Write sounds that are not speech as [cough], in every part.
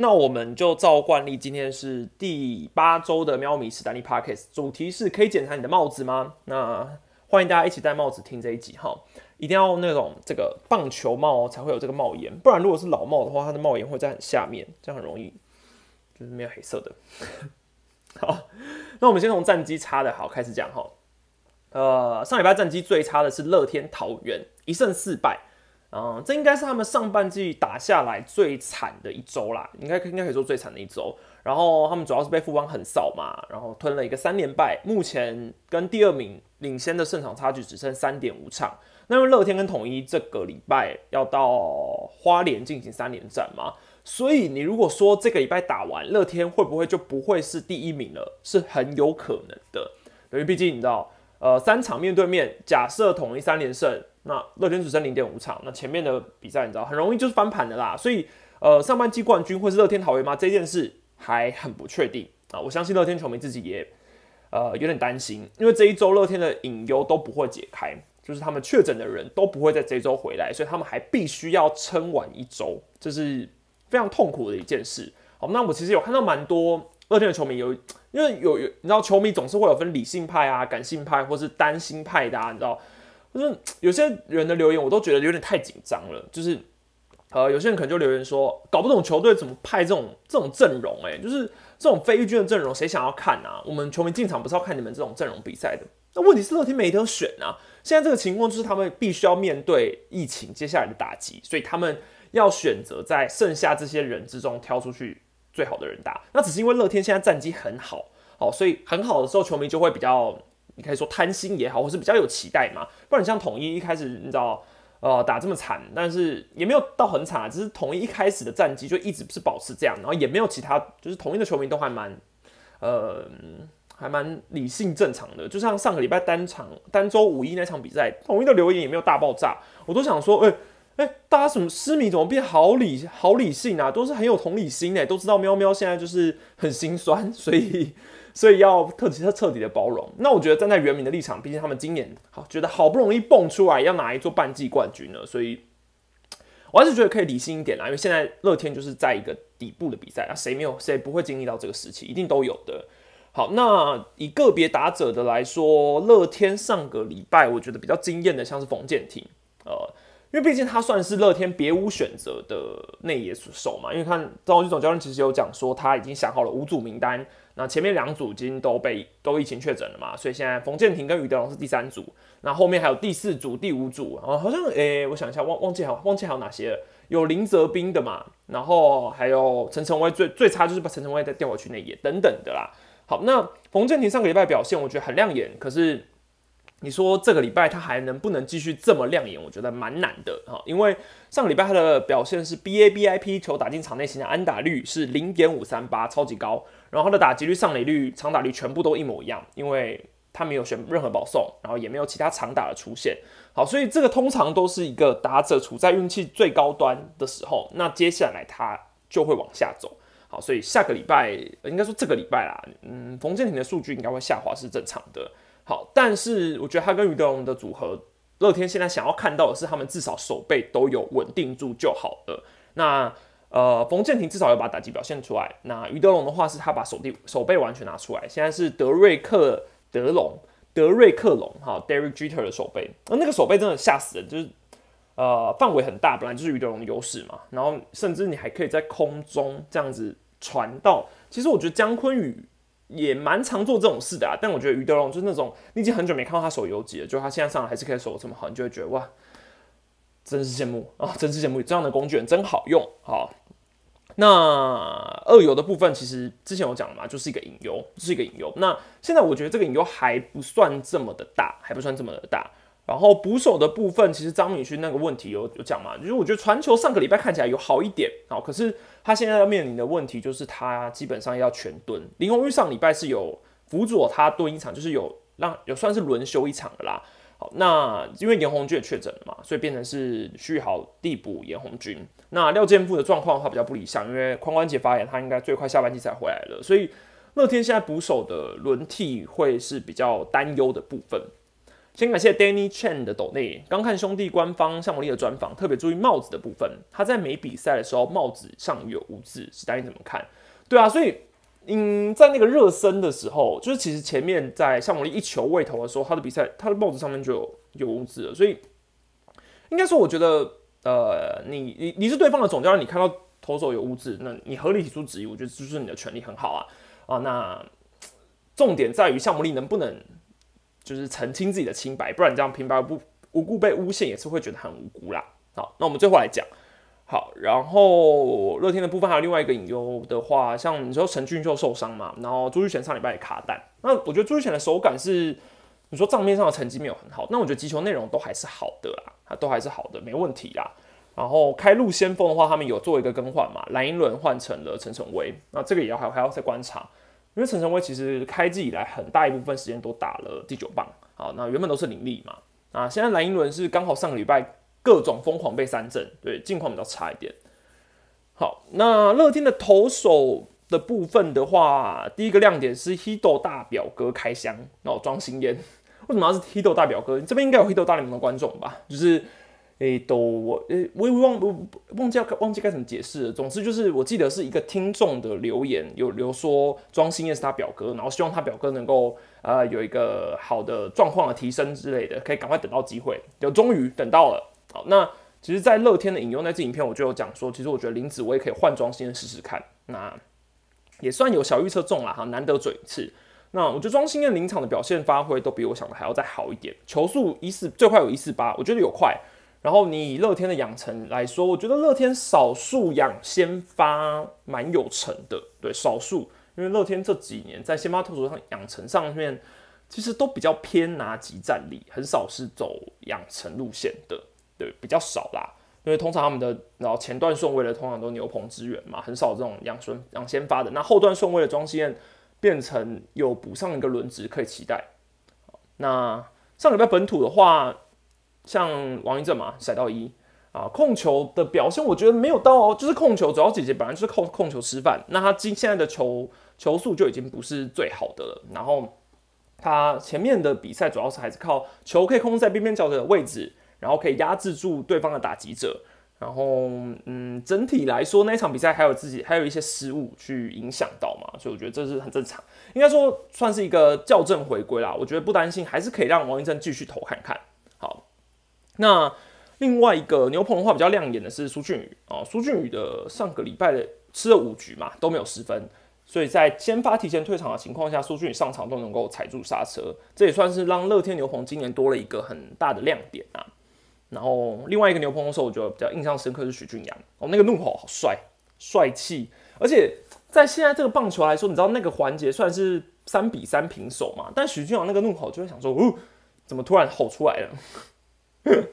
那我们就照惯例，今天是第八周的喵咪史丹利 Parkes，主题是可以检查你的帽子吗？那欢迎大家一起戴帽子听这一集哈，一定要那种这个棒球帽才会有这个帽檐，不然如果是老帽的话，它的帽檐会在很下面，这样很容易就是没有黑色的。好，那我们先从战绩差的好开始讲哈。呃，上礼拜战绩最差的是乐天桃园，一胜四败。嗯，这应该是他们上半季打下来最惨的一周啦，应该应该可以说最惨的一周。然后他们主要是被富邦横扫嘛，然后吞了一个三连败，目前跟第二名领先的胜场差距只剩三点五场。那因为乐天跟统一这个礼拜要到花莲进行三连战嘛，所以你如果说这个礼拜打完，乐天会不会就不会是第一名了？是很有可能的，因为毕竟你知道，呃，三场面对面，假设统一三连胜。那乐天只剩零点五场，那前面的比赛你知道很容易就是翻盘的啦，所以呃上半季冠军会是乐天桃园吗？这件事还很不确定啊。我相信乐天球迷自己也呃有点担心，因为这一周乐天的隐忧都不会解开，就是他们确诊的人都不会在这周回来，所以他们还必须要撑完一周，这是非常痛苦的一件事。好，那我其实有看到蛮多乐天的球迷有，因为有有你知道球迷总是会有分理性派啊、感性派或是担心派的，啊，你知道。就是有些人的留言，我都觉得有点太紧张了。就是，呃，有些人可能就留言说，搞不懂球队怎么派这种这种阵容，哎，就是这种非预军的阵容，谁想要看啊？我们球迷进场不是要看你们这种阵容比赛的。那问题是乐天没得选啊。现在这个情况就是他们必须要面对疫情接下来的打击，所以他们要选择在剩下这些人之中挑出去最好的人打。那只是因为乐天现在战绩很好，哦，所以很好的时候，球迷就会比较。你可以说贪心也好，或是比较有期待嘛。不然你像统一一开始，你知道，呃，打这么惨，但是也没有到很惨啊。只是统一一开始的战绩就一直是保持这样，然后也没有其他，就是统一的球迷都还蛮，呃，还蛮理性正常的。就像上个礼拜单场单周五一那场比赛，统一的留言也没有大爆炸，我都想说，哎哎，大家什么失迷怎么变好理好理性啊？都是很有同理心哎，都知道喵喵现在就是很心酸，所以。所以要特彻彻底的包容。那我觉得站在原民的立场，毕竟他们今年好觉得好不容易蹦出来要拿一座半季冠军了，所以我还是觉得可以理性一点啦。因为现在乐天就是在一个底部的比赛啊，谁没有谁不会经历到这个时期，一定都有的。好，那以个别打者的来说，乐天上个礼拜我觉得比较惊艳的，像是冯建廷，呃，因为毕竟他算是乐天别无选择的内野手嘛。因为看张文总教练其实有讲说，他已经想好了五组名单。那前面两组已经都被都疫情确诊了嘛，所以现在冯建廷跟余德龙是第三组，那后面还有第四组、第五组，然后好像诶，我想一下，忘忘记好忘记还有哪些了？有林泽斌的嘛，然后还有陈晨威，最最差就是把陈晨威再调回去那野等等的啦。好，那冯建廷上个礼拜表现我觉得很亮眼，可是。你说这个礼拜他还能不能继续这么亮眼？我觉得蛮难的哈，因为上个礼拜他的表现是 B A B I P 球打进场内型的安打率是零点五三八，超级高。然后他的打击率、上垒率、长打率全部都一模一样，因为他没有选任何保送，然后也没有其他长打的出现。好，所以这个通常都是一个打者处在运气最高端的时候，那接下来他就会往下走。好，所以下个礼拜应该说这个礼拜啦，嗯，冯建廷的数据应该会下滑是正常的。好，但是我觉得他跟余德龙的组合，乐天现在想要看到的是，他们至少手背都有稳定住就好了。那呃，冯建廷至少要把打击表现出来。那余德龙的话，是他把手臂手背完全拿出来。现在是德瑞克德龙，德瑞克龙，哈，Derek Jeter 的手背，那那个手背真的吓死人，就是呃范围很大，本来就是余德龙的优势嘛。然后甚至你还可以在空中这样子传到，其实我觉得姜昆宇。也蛮常做这种事的啊，但我觉得于德龙就是那种你已经很久没看到他手游击了，就他现在上来还是可以守这么好，你就会觉得哇，真是羡慕啊，[laughs] 真是羡慕，这样的工具人真好用。好，那二游的部分其实之前有讲了嘛，就是一个引游，是一个引游。那现在我觉得这个引游还不算这么的大，还不算这么的大。然后捕手的部分，其实张敏勋那个问题有有讲嘛，就是我觉得传球上个礼拜看起来有好一点啊，可是他现在要面临的问题就是他基本上要全蹲。林鸿玉上礼拜是有辅佐他蹲一场，就是有让有算是轮休一场的啦。好，那因为严红军也确诊了嘛，所以变成是徐豪递补严红军。那廖健富的状况的话比较不理想，因为髋关节发炎，他应该最快下半季才回来了。所以乐天现在捕手的轮替会是比较担忧的部分。先感谢 Danny Chen 的抖内，刚看兄弟官方项目力的专访，特别注意帽子的部分。他在没比赛的时候，帽子上有污渍，史丹尼怎么看？对啊，所以嗯，在那个热身的时候，就是其实前面在项目力一球未投的时候，他的比赛他的帽子上面就有有污渍了。所以应该说，我觉得呃，你你你是对方的总教练，你看到投手有污渍，那你合理提出质疑，我觉得就是你的权利，很好啊啊。那重点在于项目力能不能。就是澄清自己的清白，不然这样平白不无故被诬陷也是会觉得很无辜啦。好，那我们最后来讲，好，然后乐天的部分还有另外一个隐忧的话，像你说陈俊秀受伤嘛，然后朱玉贤上礼拜也卡蛋，那我觉得朱玉贤的手感是你说账面上的成绩没有很好，那我觉得击球内容都还是好的啦，啊，都还是好的，没问题啦。然后开路先锋的话，他们有做一个更换嘛，蓝英伦换成了陈晨威，那这个也要还还要再观察。因为陈晨威其实开季以来很大一部分时间都打了第九棒，好，那原本都是林立嘛，啊，现在蓝英伦是刚好上个礼拜各种疯狂被三振，对，近况比较差一点。好，那乐天的投手的部分的话，第一个亮点是 Hido 大表哥开箱，然后装新烟，为什么要是 Hido 大表哥？这边应该有 Hido 大联盟的观众吧？就是。诶，都我诶，我也忘我忘记要忘记该怎么解释了。总之就是，我记得是一个听众的留言，有留说庄心燕是他表哥，然后希望他表哥能够呃有一个好的状况的提升之类的，可以赶快等到机会。就终于等到了。好，那其实，在乐天的引用那支影片，我就有讲说，其实我觉得林子我也可以换庄心燕试试看。那也算有小预测中了哈，难得准一次。那我觉得庄心燕临场的表现发挥都比我想的还要再好一点，球速一四最快有一四八，我觉得有快。然后你以乐天的养成来说，我觉得乐天少数养先发蛮有成的，对，少数，因为乐天这几年在先发投手上养成上面，其实都比较偏拿集战力，很少是走养成路线的，对，比较少啦。因为通常他们的然后前段顺位的通常都牛棚支援嘛，很少这种养顺养先发的。那后段顺位的庄心燕变成有补上一个轮值可以期待。那上礼拜本土的话。像王一正嘛，甩到一啊，控球的表现我觉得没有到，哦就是控球主要姐姐本来就是控控球吃饭，那他今现在的球球速就已经不是最好的了。然后他前面的比赛主要是还是靠球可以控制在边边角角的位置，然后可以压制住对方的打击者。然后嗯，整体来说那一场比赛还有自己还有一些失误去影响到嘛，所以我觉得这是很正常，应该说算是一个校正回归啦。我觉得不担心，还是可以让王一正继续投看看。好。那另外一个牛棚的话比较亮眼的是苏俊宇啊，苏俊宇的上个礼拜的吃了五局嘛都没有失分，所以在先发提前退场的情况下，苏俊宇上场都能够踩住刹车，这也算是让乐天牛棚今年多了一个很大的亮点啊。然后另外一个牛棚的时候，我觉得比较印象深刻是许俊阳哦，那个怒吼好帅帅气，而且在现在这个棒球来说，你知道那个环节算是三比三平手嘛，但许俊阳那个怒吼就会想说，哦，怎么突然吼出来了？[laughs]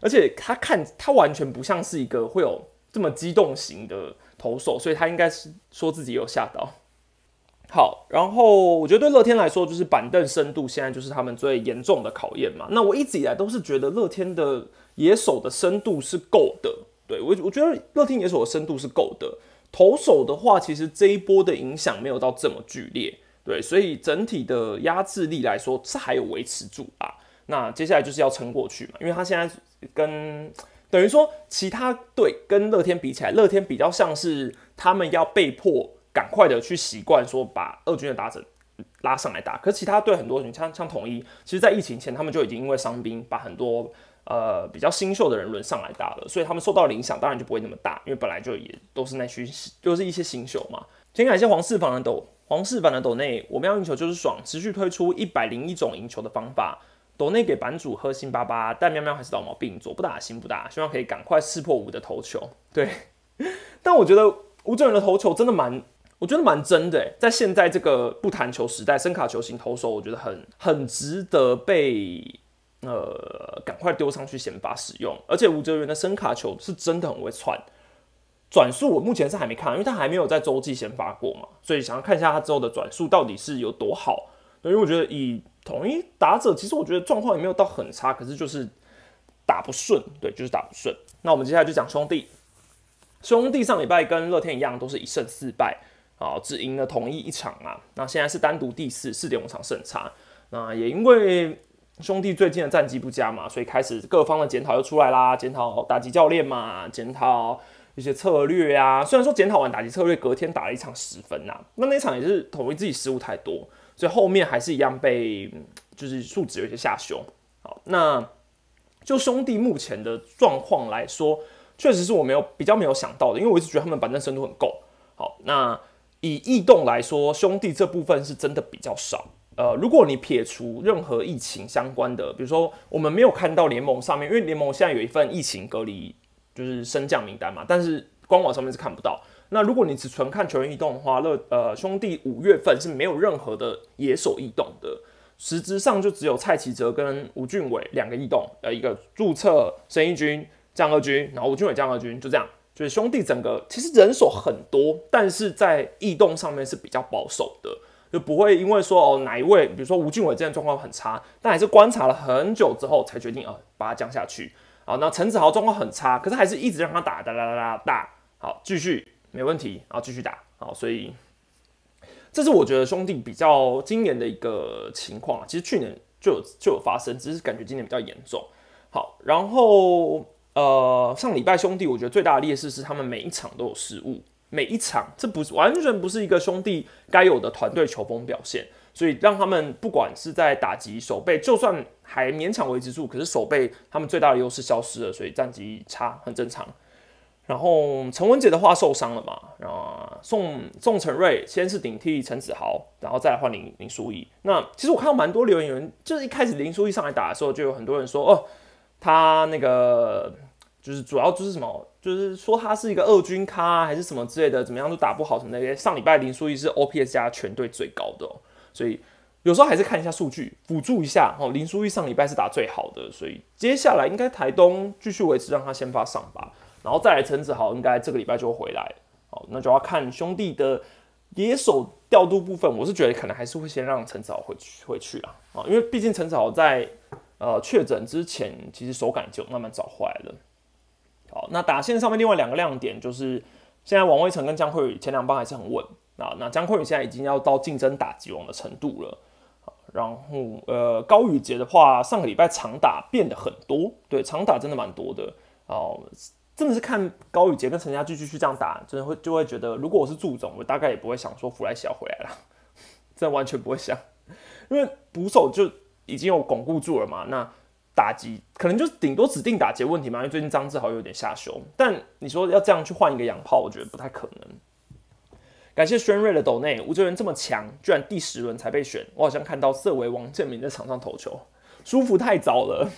而且他看他完全不像是一个会有这么激动型的投手，所以他应该是说自己有吓到。好，然后我觉得对乐天来说，就是板凳深度现在就是他们最严重的考验嘛。那我一直以来都是觉得乐天的野手的深度是够的，对我我觉得乐天野手的深度是够的。投手的话，其实这一波的影响没有到这么剧烈，对，所以整体的压制力来说是还有维持住啊。那接下来就是要撑过去嘛，因为他现在跟等于说其他队跟乐天比起来，乐天比较像是他们要被迫赶快的去习惯说把二军的打者拉上来打，可是其他队很多你像像统一，其实在疫情前他们就已经因为伤兵把很多呃比较新秀的人轮上来打了，所以他们受到的影响当然就不会那么大，因为本来就也都是那群就是一些新秀嘛。先感谢黄四凡的抖黄四凡的抖内，我们要赢球就是爽，持续推出一百零一种赢球的方法。抖内给版主喝星巴巴，但喵喵还是老毛病，左不打心不打，希望可以赶快识破五的头球。对，[laughs] 但我觉得吴正元的头球真的蛮，我觉得蛮真的。在现在这个不弹球时代，声卡球型投手，我觉得很很值得被呃赶快丢上去先发使用。而且吴哲元的声卡球是真的很会窜，转速我目前是还没看，因为他还没有在洲际先发过嘛，所以想要看一下他之后的转速到底是有多好。因为我觉得以统一打者，其实我觉得状况也没有到很差，可是就是打不顺，对，就是打不顺。那我们接下来就讲兄弟，兄弟上礼拜跟乐天一样，都是一胜四败啊，只赢了统一一场啊。那现在是单独第四，四点五场胜差。那也因为兄弟最近的战绩不佳嘛，所以开始各方的检讨又出来啦，检讨打击教练嘛，检讨一些策略啊。虽然说检讨完打击策略，隔天打了一场十分呐，那那场也是统一自己失误太多，所以后面还是一样被就是数值有些下修。好，那就兄弟目前的状况来说，确实是我没有比较没有想到的，因为我一直觉得他们板凳深度很够。好，那以异动来说，兄弟这部分是真的比较少。呃，如果你撇除任何疫情相关的，比如说我们没有看到联盟上面，因为联盟现在有一份疫情隔离就是升降名单嘛，但是官网上面是看不到。那如果你只纯看球员异动的话，乐呃兄弟五月份是没有任何的野手异动的，实质上就只有蔡奇哲跟吴俊伟两个异动，呃，一个注册申义军降二军，然后吴俊伟降二军，就这样。就是兄弟整个其实人手很多，但是在异动上面是比较保守的。就不会因为说哦哪一位，比如说吴俊伟这样状况很差，但还是观察了很久之后才决定啊把他降下去。好，那陈子豪状况很差，可是还是一直让他打，打打打打，好继续没问题，然后继续打。好，所以这是我觉得兄弟比较今年的一个情况。其实去年就有就有发生，只是感觉今年比较严重。好，然后呃上礼拜兄弟我觉得最大的劣势是他们每一场都有失误。每一场，这不是完全不是一个兄弟该有的团队球风表现，所以让他们不管是在打击守备，就算还勉强维持住，可是守备他们最大的优势消失了，所以战绩差很正常。然后陈文杰的话受伤了嘛，然后宋宋承瑞先是顶替陈子豪，然后再来换林林书义。那其实我看到蛮多留言，就是一开始林书义上来打的时候，就有很多人说哦，他那个。就是主要就是什么，就是说他是一个二军咖还是什么之类的，怎么样都打不好什么那些。上礼拜林书义是 OPS 加全队最高的，所以有时候还是看一下数据，辅助一下哦。林书义上礼拜是打最好的，所以接下来应该台东继续维持让他先发上吧，然后再来陈子豪，应该这个礼拜就会回来。好，那就要看兄弟的野手调度部分，我是觉得可能还是会先让陈子豪回去回去啊啊，因为毕竟陈子豪在呃确诊之前，其实手感就慢慢找回来了。好，那打线上面另外两个亮点就是，现在王威成跟江慧宇前两棒还是很稳啊。那江慧宇现在已经要到竞争打击王的程度了。然后呃高宇杰的话，上个礼拜长打变得很多，对，长打真的蛮多的哦。真的是看高宇杰跟陈家驹继续这样打，真的会就会觉得，如果我是祝总，我大概也不会想说弗莱西要回来了，[laughs] 真的完全不会想，因为捕手就已经有巩固住了嘛。那打击可能就顶多指定打劫问题嘛，因为最近张志豪有点下修，但你说要这样去换一个洋炮，我觉得不太可能。感谢轩瑞的斗内，吴哲源这么强，居然第十轮才被选，我好像看到色为王建民在场上投球，舒服太早了。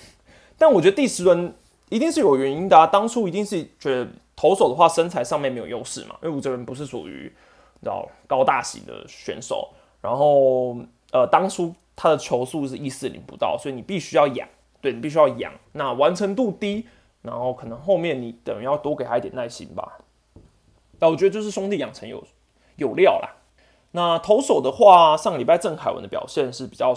但我觉得第十轮一定是有原因的啊，当初一定是觉得投手的话身材上面没有优势嘛，因为吴哲源不是属于你知道高大型的选手，然后呃当初他的球速是一四零不到，所以你必须要养。对你必须要养，那完成度低，然后可能后面你等于要多给他一点耐心吧。那我觉得就是兄弟养成有有料啦。那投手的话，上礼拜郑凯文的表现是比较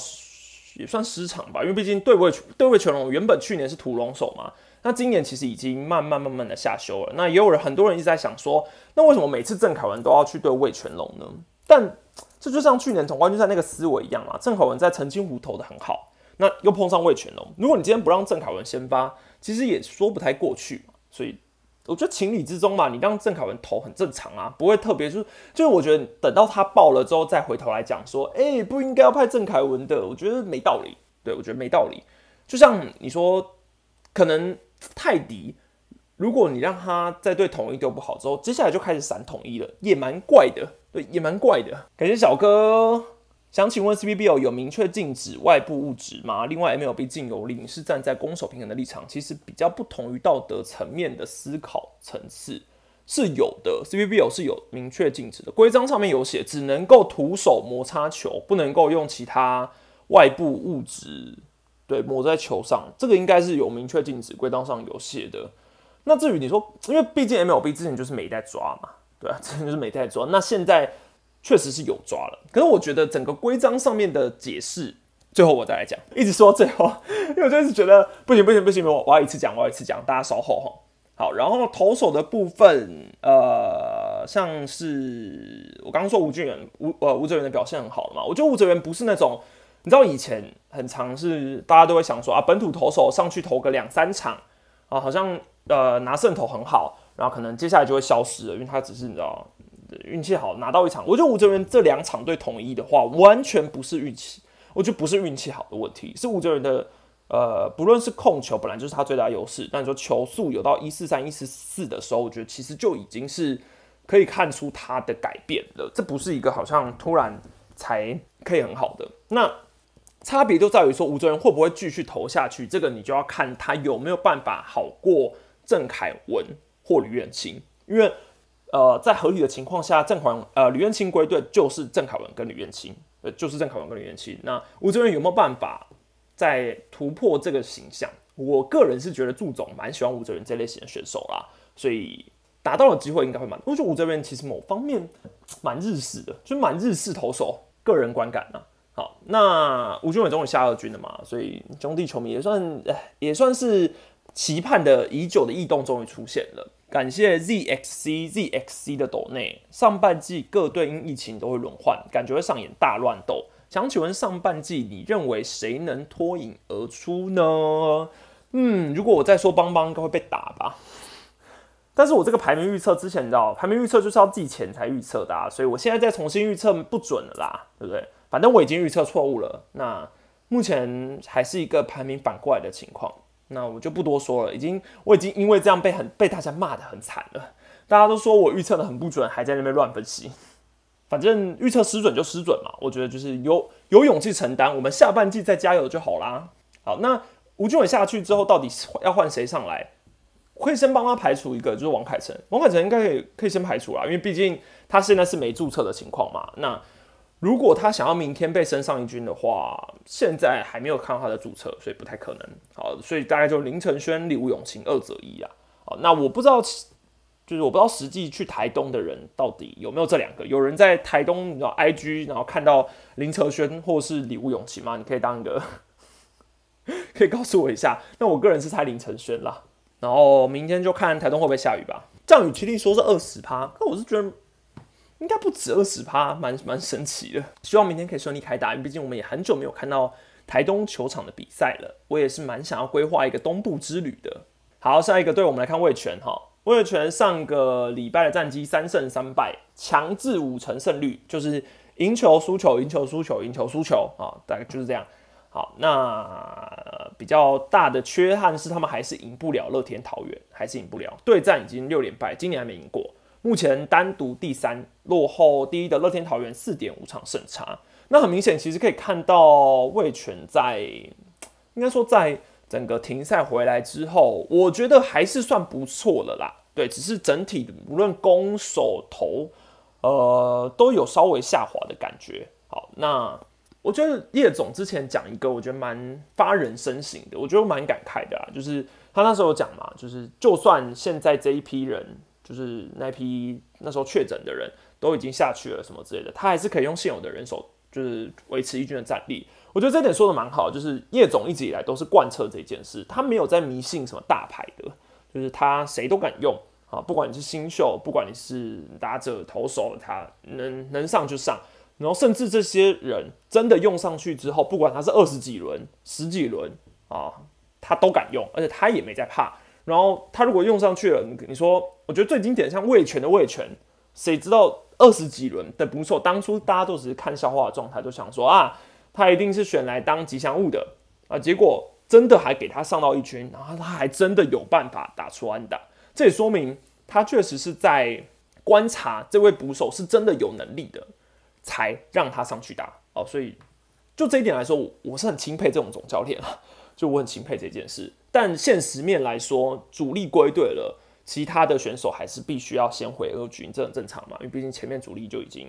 也算失常吧，因为毕竟对位对位全龙原本去年是屠龙手嘛，那今年其实已经慢慢慢慢的下修了。那也有人很多人一直在想说，那为什么每次郑凯文都要去对位全龙呢？但这就像去年总冠军赛那个思维一样嘛，郑凯文在澄清湖投的很好。那又碰上魏全龙，如果你今天不让郑凯文先发，其实也说不太过去嘛。所以我觉得情理之中嘛，你让郑凯文投很正常啊，不会特别就是就是我觉得等到他爆了之后再回头来讲说，哎，不应该要派郑凯文的，我觉得没道理。对我觉得没道理。就像你说，可能泰迪，如果你让他在对统一丢不好之后，接下来就开始闪统一了，也蛮怪的。对，也蛮怪的。感谢小哥。想请问 CBBL 有明确禁止外部物质吗？另外 MLB 禁有令是站在攻守平衡的立场，其实比较不同于道德层面的思考层次是有的。CBBL 是有明确禁止的，规章上面有写，只能够徒手摩擦球，不能够用其他外部物质对抹在球上，这个应该是有明确禁止，规章上有写的。那至于你说，因为毕竟 MLB 之前就是没在抓嘛，对啊，[laughs] 之前就是没在抓，那现在。确实是有抓了，可是我觉得整个规章上面的解释，最后我再来讲，一直说到最后，[laughs] 因为我就是觉得不行不行不行，我我要一次讲，我要一次讲，大家稍后哈。好，然后投手的部分，呃，像是我刚刚说吴俊元吴呃吴哲源的表现很好嘛，我觉得吴哲源不是那种你知道以前很常是大家都会想说啊，本土投手上去投个两三场啊，好像呃拿胜投很好，然后可能接下来就会消失了，因为他只是你知道运气好拿到一场。我觉得吴哲源这两场对统一的话，完全不是运气，我觉得不是运气好的问题，是吴哲源的呃，不论是控球本来就是他最大优势，但你说球速有到一四三一四四的时候，我觉得其实就已经是可以看出他的改变了，这不是一个好像突然才可以很好的那。差别就在于说吴哲源会不会继续投下去，这个你就要看他有没有办法好过郑凯文或吕彦青，因为呃在合理的情况下，郑凯文呃吕彦青归队就是郑凯文跟吕彦青，呃就是郑凯文跟吕彦青。那吴哲源有没有办法再突破这个形象？我个人是觉得祝总蛮喜欢吴哲源这类型的选手啦，所以达到的机会应该会蛮。我觉得吴哲源其实某方面蛮日式的，就蛮日式投手，个人观感呢。好，那吴俊伟终于下二军了嘛，所以兄弟球迷也算，也算是期盼的已久的异动终于出现了。感谢 ZXC ZXC 的斗内，上半季各队因疫情都会轮换，感觉会上演大乱斗。想请问上半季你认为谁能脱颖而出呢？嗯，如果我再说邦邦，应该会被打吧。但是我这个排名预测之前你知道，排名预测就是要季前才预测的，啊，所以我现在再重新预测不准了啦，对不对？反正我已经预测错误了，那目前还是一个排名反过来的情况，那我就不多说了。已经我已经因为这样被很被大家骂的很惨了，大家都说我预测的很不准，还在那边乱分析。反正预测失准就失准嘛，我觉得就是有有勇气承担，我们下半季再加油就好啦。好，那吴俊伟下去之后，到底要换谁上来？可以先帮他排除一个，就是王凯成。王凯成应该可以可以先排除啦，因为毕竟他现在是没注册的情况嘛。那如果他想要明天被升上一军的话，现在还没有看到他的注册，所以不太可能。好，所以大概就林承轩、李吴永清二择一啊。好，那我不知道，就是我不知道实际去台东的人到底有没有这两个。有人在台东，你知道 IG，然后看到林承轩或是李吴永清吗？你可以当一个，[laughs] 可以告诉我一下。那我个人是猜林承轩啦。然后明天就看台东会不会下雨吧。降雨几率说是二十趴，可我是觉得。应该不止二十趴，蛮蛮神奇的。希望明天可以顺利开打，毕竟我们也很久没有看到台东球场的比赛了。我也是蛮想要规划一个东部之旅的。好，下一个队我们来看魏权哈。魏权上个礼拜的战绩三胜三败，强制五成胜率，就是赢球输球，赢球输球，赢球输球啊，大概就是这样。好，那比较大的缺憾是他们还是赢不了乐天桃园，还是赢不了。对战已经六连败，今年还没赢过。目前单独第三，落后第一的乐天桃园四点五场胜差。那很明显，其实可以看到魏权在，应该说在整个停赛回来之后，我觉得还是算不错的啦。对，只是整体无论攻守投，呃，都有稍微下滑的感觉。好，那我觉得叶总之前讲一个，我觉得蛮发人深省的，我觉得蛮感慨的啊。就是他那时候讲嘛，就是就算现在这一批人。就是那批那时候确诊的人都已经下去了什么之类的，他还是可以用现有的人手，就是维持一军的战力。我觉得这点说的蛮好，就是叶总一直以来都是贯彻这件事，他没有在迷信什么大牌的，就是他谁都敢用啊，不管你是新秀，不管你是打者、投手，他能能上就上，然后甚至这些人真的用上去之后，不管他是二十几轮、十几轮啊，他都敢用，而且他也没在怕。然后他如果用上去了，你你说，我觉得最经典像魏权的魏权，谁知道二十几轮的捕手，当初大家都只是看笑话的状态，就想说啊，他一定是选来当吉祥物的啊，结果真的还给他上到一军，然后他还真的有办法打出安打，这也说明他确实是在观察这位捕手是真的有能力的，才让他上去打哦，所以就这一点来说，我是很钦佩这种总教练啊。就我很钦佩这件事，但现实面来说，主力归队了，其他的选手还是必须要先回二军，这很正常嘛，因为毕竟前面主力就已经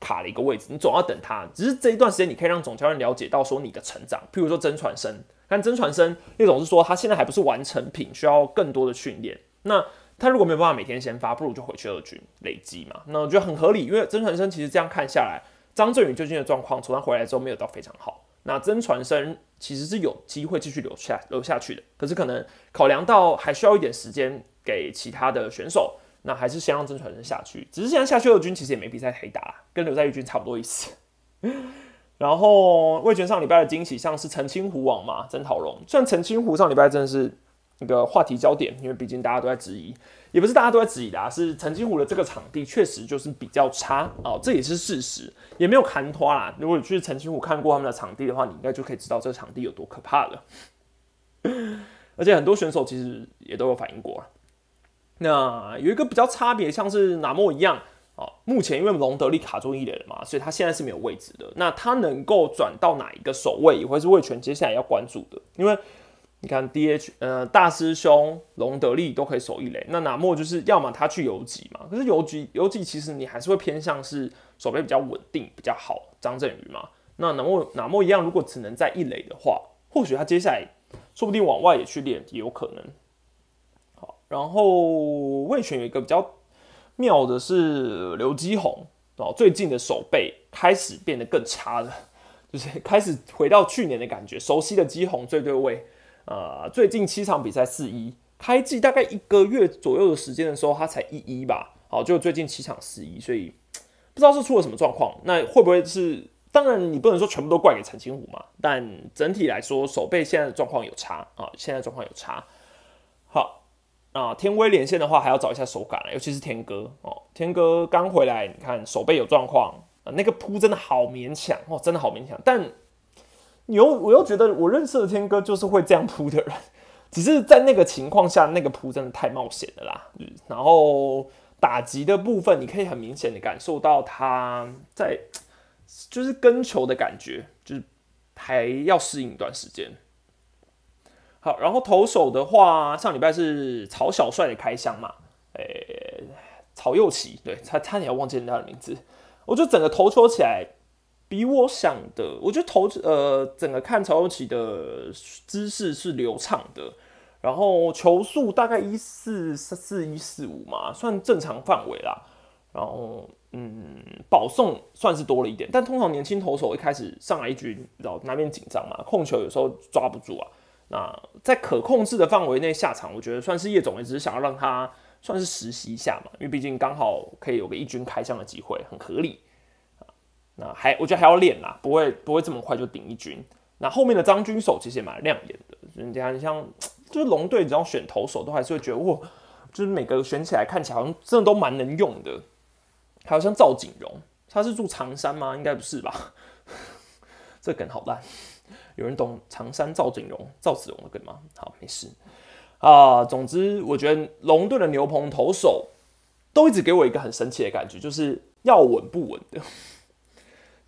卡了一个位置，你总要等他。只是这一段时间，你可以让总教练了解到说你的成长，譬如说曾传生，但曾传生叶总是说他现在还不是完成品，需要更多的训练。那他如果没有办法每天先发，不如就回去二军累积嘛。那我觉得很合理，因为曾传生其实这样看下来，张振宇最近的状况，从他回来之后没有到非常好。那曾传生其实是有机会继续留下留下去的，可是可能考量到还需要一点时间给其他的选手，那还是先让曾传生下去。只是现在下去二军其实也没比赛可以打，跟留在一军差不多意思。[laughs] 然后魏权上礼拜的惊喜像是澄清湖王嘛，曾桃龙。虽然澄清湖上礼拜真的是一个话题焦点，因为毕竟大家都在质疑，也不是大家都在质疑的啊，是澄清湖的这个场地确实就是比较差哦，这也是事实，也没有看拖啦。如果你去澄清湖看过他们的场地的话，你应该就可以知道这个场地有多可怕了。[laughs] 而且很多选手其实也都有反映过。那有一个比较差别，像是拿莫一样。哦，目前因为隆德利卡中一垒了嘛，所以他现在是没有位置的。那他能够转到哪一个守位，也会是魏权接下来要关注的。因为你看，DH 呃大师兄隆德利都可以守一垒，那拿莫就是要么他去游击嘛。可是游击游击其实你还是会偏向是守备比较稳定比较好，张振宇嘛。那拿莫拿莫一样，如果只能在一垒的话，或许他接下来说不定往外也去练也有可能。好，然后魏权有一个比较。妙的是刘基宏哦，最近的手背开始变得更差了，就是开始回到去年的感觉。熟悉的基宏最对位，呃，最近七场比赛四一，开季大概一个月左右的时间的时候，他才一一吧。好，就最近七场四一，所以不知道是出了什么状况。那会不会是？当然，你不能说全部都怪给陈清虎嘛。但整体来说，手背现在的状况有差啊，现在状况有差。好。啊，天威连线的话还要找一下手感尤其是天哥哦。天哥刚回来，你看手背有状况啊，那个扑真的好勉强哦，真的好勉强。但你又我又觉得我认识的天哥就是会这样扑的人，[laughs] 只是在那个情况下，那个扑真的太冒险了啦。然后打击的部分，你可以很明显的感受到他在就是跟球的感觉，就是还要适应一段时间。好，然后投手的话，上礼拜是曹小帅的开箱嘛？诶，曹佑奇，对，他差点要忘记人家的名字。我觉得整个投球起来比我想的，我觉得投呃整个看曹永奇的姿势是流畅的，然后球速大概一四四一四五嘛，算正常范围啦。然后嗯，保送算是多了一点，但通常年轻投手一开始上来一局，然后难免紧张嘛，控球有时候抓不住啊。那在可控制的范围内下场，我觉得算是叶总也只是想要让他算是实习一下嘛，因为毕竟刚好可以有个一军开箱的机会，很合理。那还我觉得还要练啦，不会不会这么快就顶一军。那后面的张军手其实也蛮亮眼的，人家你像 [tsk] 就是龙队只要选投手，都还是会觉得哇，就是每个选起来看起来好像真的都蛮能用的。还有像赵景荣，他是住长山吗？应该不是吧？[laughs] 这梗好烂。有人懂长山赵景荣、赵子龙的梗吗？好，没事啊。总之，我觉得龙队的牛棚投手都一直给我一个很神奇的感觉，就是要稳不稳的。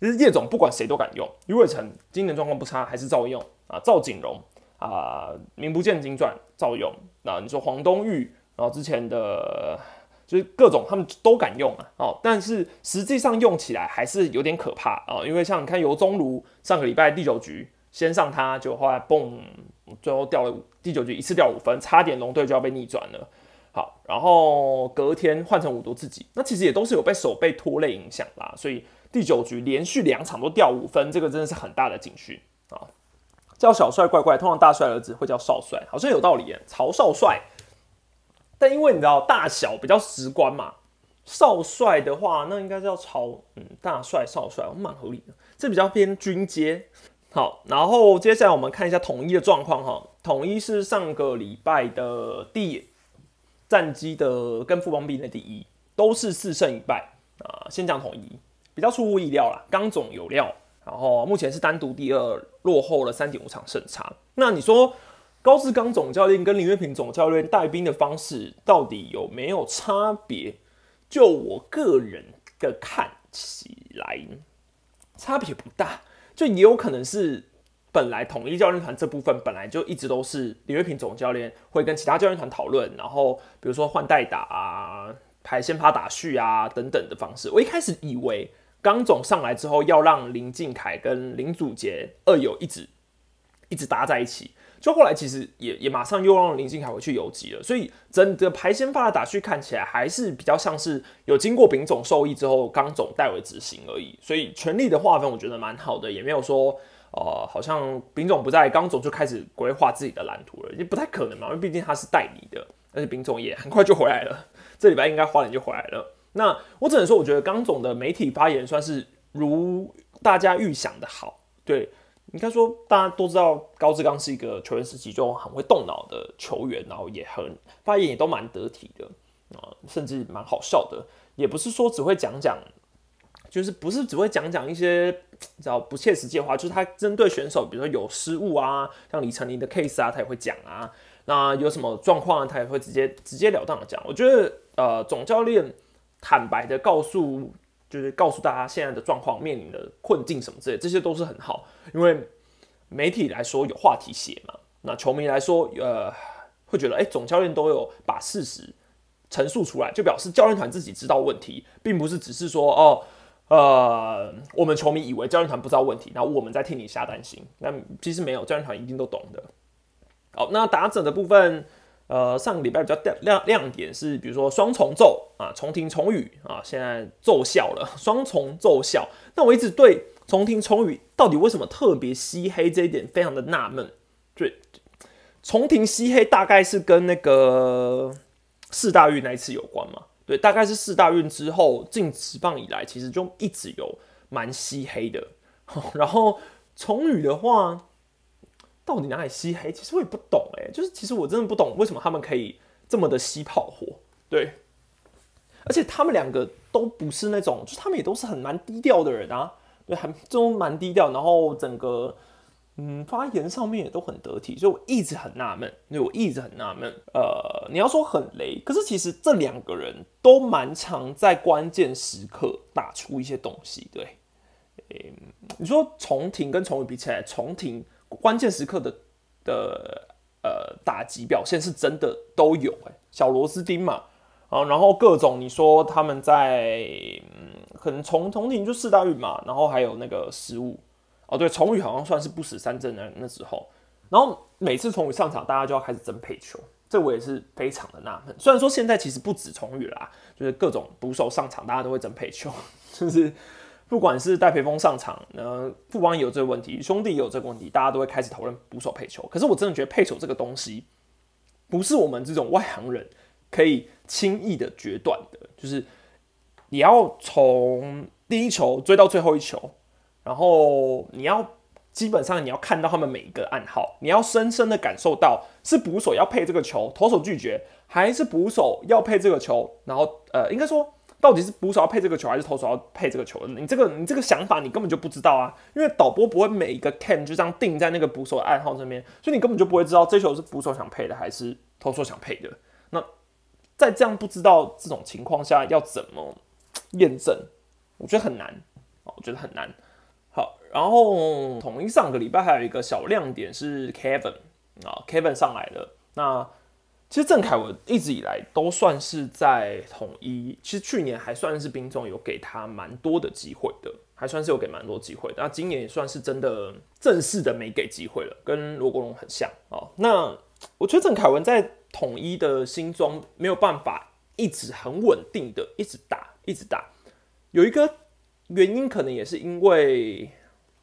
其实叶总不管谁都敢用，余伟成今年状况不差，还是照用啊。赵景荣啊，名不见经传，照用。那你说黄东玉，然后之前的，就是各种他们都敢用啊。哦，但是实际上用起来还是有点可怕啊。因为像你看尤宗儒上个礼拜第九局。先上他，就后来嘣，最后掉了第九局，一次掉五分，差点龙队就要被逆转了。好，然后隔天换成五毒自己，那其实也都是有被手被拖累影响啦。所以第九局连续两场都掉五分，这个真的是很大的警讯啊！叫小帅怪怪，通常大帅儿子会叫少帅，好像有道理，曹少帅。但因为你知道大小比较直观嘛，少帅的话，那应该叫曹嗯大帅少帅，蛮合理的，这比较偏军阶。好，然后接下来我们看一下统一的状况哈。统一是上个礼拜的第战绩的跟富邦比的第一，都是四胜一败啊。先讲统一，比较出乎意料啦，刚总有料，然后目前是单独第二，落后了三点五场胜差。那你说高志刚总教练跟林月平总教练带兵的方式到底有没有差别？就我个人的看起来，差别不大。就也有可能是本来统一教练团这部分本来就一直都是李月平总教练会跟其他教练团讨论，然后比如说换代打啊、排先发打序啊等等的方式。我一开始以为刚总上来之后要让林敬凯跟林祖杰二友一直一直搭在一起。就后来其实也也马上又让林敬凯回去游击了，所以整个排先发的打序看起来还是比较像是有经过丙总授意之后，刚总代为执行而已。所以权力的划分我觉得蛮好的，也没有说呃好像丙总不在，刚总就开始规划自己的蓝图了，也不太可能嘛，因为毕竟他是代理的，而且丙总也很快就回来了，这礼拜应该花莲就回来了。那我只能说，我觉得刚总的媒体发言算是如大家预想的好。对，应该说大家都知道高志刚是一个球员时期就很会动脑的球员，然后也很发言也都蛮得体的啊，甚至蛮好笑的，也不是说只会讲讲。就是不是只会讲讲一些比较不切实际的话，就是他针对选手，比如说有失误啊，像李成林的 case 啊，他也会讲啊。那有什么状况，他也会直接直截了当的讲。我觉得，呃，总教练坦白的告诉，就是告诉大家现在的状况，面临的困境什么之类，这些都是很好。因为媒体来说有话题写嘛，那球迷来说，呃，会觉得，哎，总教练都有把事实陈述出来，就表示教练团自己知道问题，并不是只是说，哦。呃，我们球迷以为教练团不知道问题，然后我们在替你瞎担心。那其实没有，教练团一定都懂的。好，那打整的部分，呃，上个礼拜比较亮亮点是，比如说双重奏啊，重听重语啊，现在奏效了，[laughs] 双重奏效。那我一直对重听重语到底为什么特别吸黑这一点非常的纳闷。对，重听吸黑大概是跟那个四大运那一次有关嘛？对，大概是四大运之后进职棒以来，其实就一直有蛮吸黑的。[laughs] 然后重语的话，到底哪里吸黑？其实我也不懂哎，就是其实我真的不懂为什么他们可以这么的吸炮火。对，而且他们两个都不是那种，就他们也都是很蛮低调的人啊。对，很都蛮低调，然后整个。嗯，发言上面也都很得体，所以我一直很纳闷，因为我一直很纳闷。呃，你要说很雷，可是其实这两个人都蛮常在关键时刻打出一些东西。对，嗯，你说重庭跟重宇比起来，重庭关键时刻的的呃打击表现是真的都有，哎，小螺丝钉嘛，啊，然后各种你说他们在，嗯，可能从从庭就四大运嘛，然后还有那个失误。哦，对，崇宇好像算是不死三阵的那时候，然后每次崇宇上场，大家就要开始争配球，这我也是非常的纳闷。虽然说现在其实不止崇宇啦，就是各种捕手上场，大家都会争配球，[laughs] 就是不管是戴培峰上场，呃，富邦也有这个问题，兄弟也有这个问题，大家都会开始讨论捕手配球。可是我真的觉得配球这个东西，不是我们这种外行人可以轻易的决断的，就是你要从第一球追到最后一球。然后你要基本上你要看到他们每一个暗号，你要深深的感受到是捕手要配这个球，投手拒绝，还是捕手要配这个球？然后呃，应该说到底是捕手要配这个球，还是投手要配这个球？你这个你这个想法你根本就不知道啊，因为导播不会每一个 can 就这样定在那个捕手的暗号上面，所以你根本就不会知道这球是捕手想配的还是投手想配的。那在这样不知道这种情况下要怎么验证？我觉得很难啊，我觉得很难。好，然后统一上个礼拜还有一个小亮点是 Kevin 啊，Kevin 上来了。那其实郑凯文一直以来都算是在统一，其实去年还算是兵中有给他蛮多的机会的，还算是有给蛮多机会。那今年也算是真的正式的没给机会了，跟罗国荣很像啊。那我觉得郑凯文在统一的心中没有办法一直很稳定的一直打，一直打，有一个。原因可能也是因为，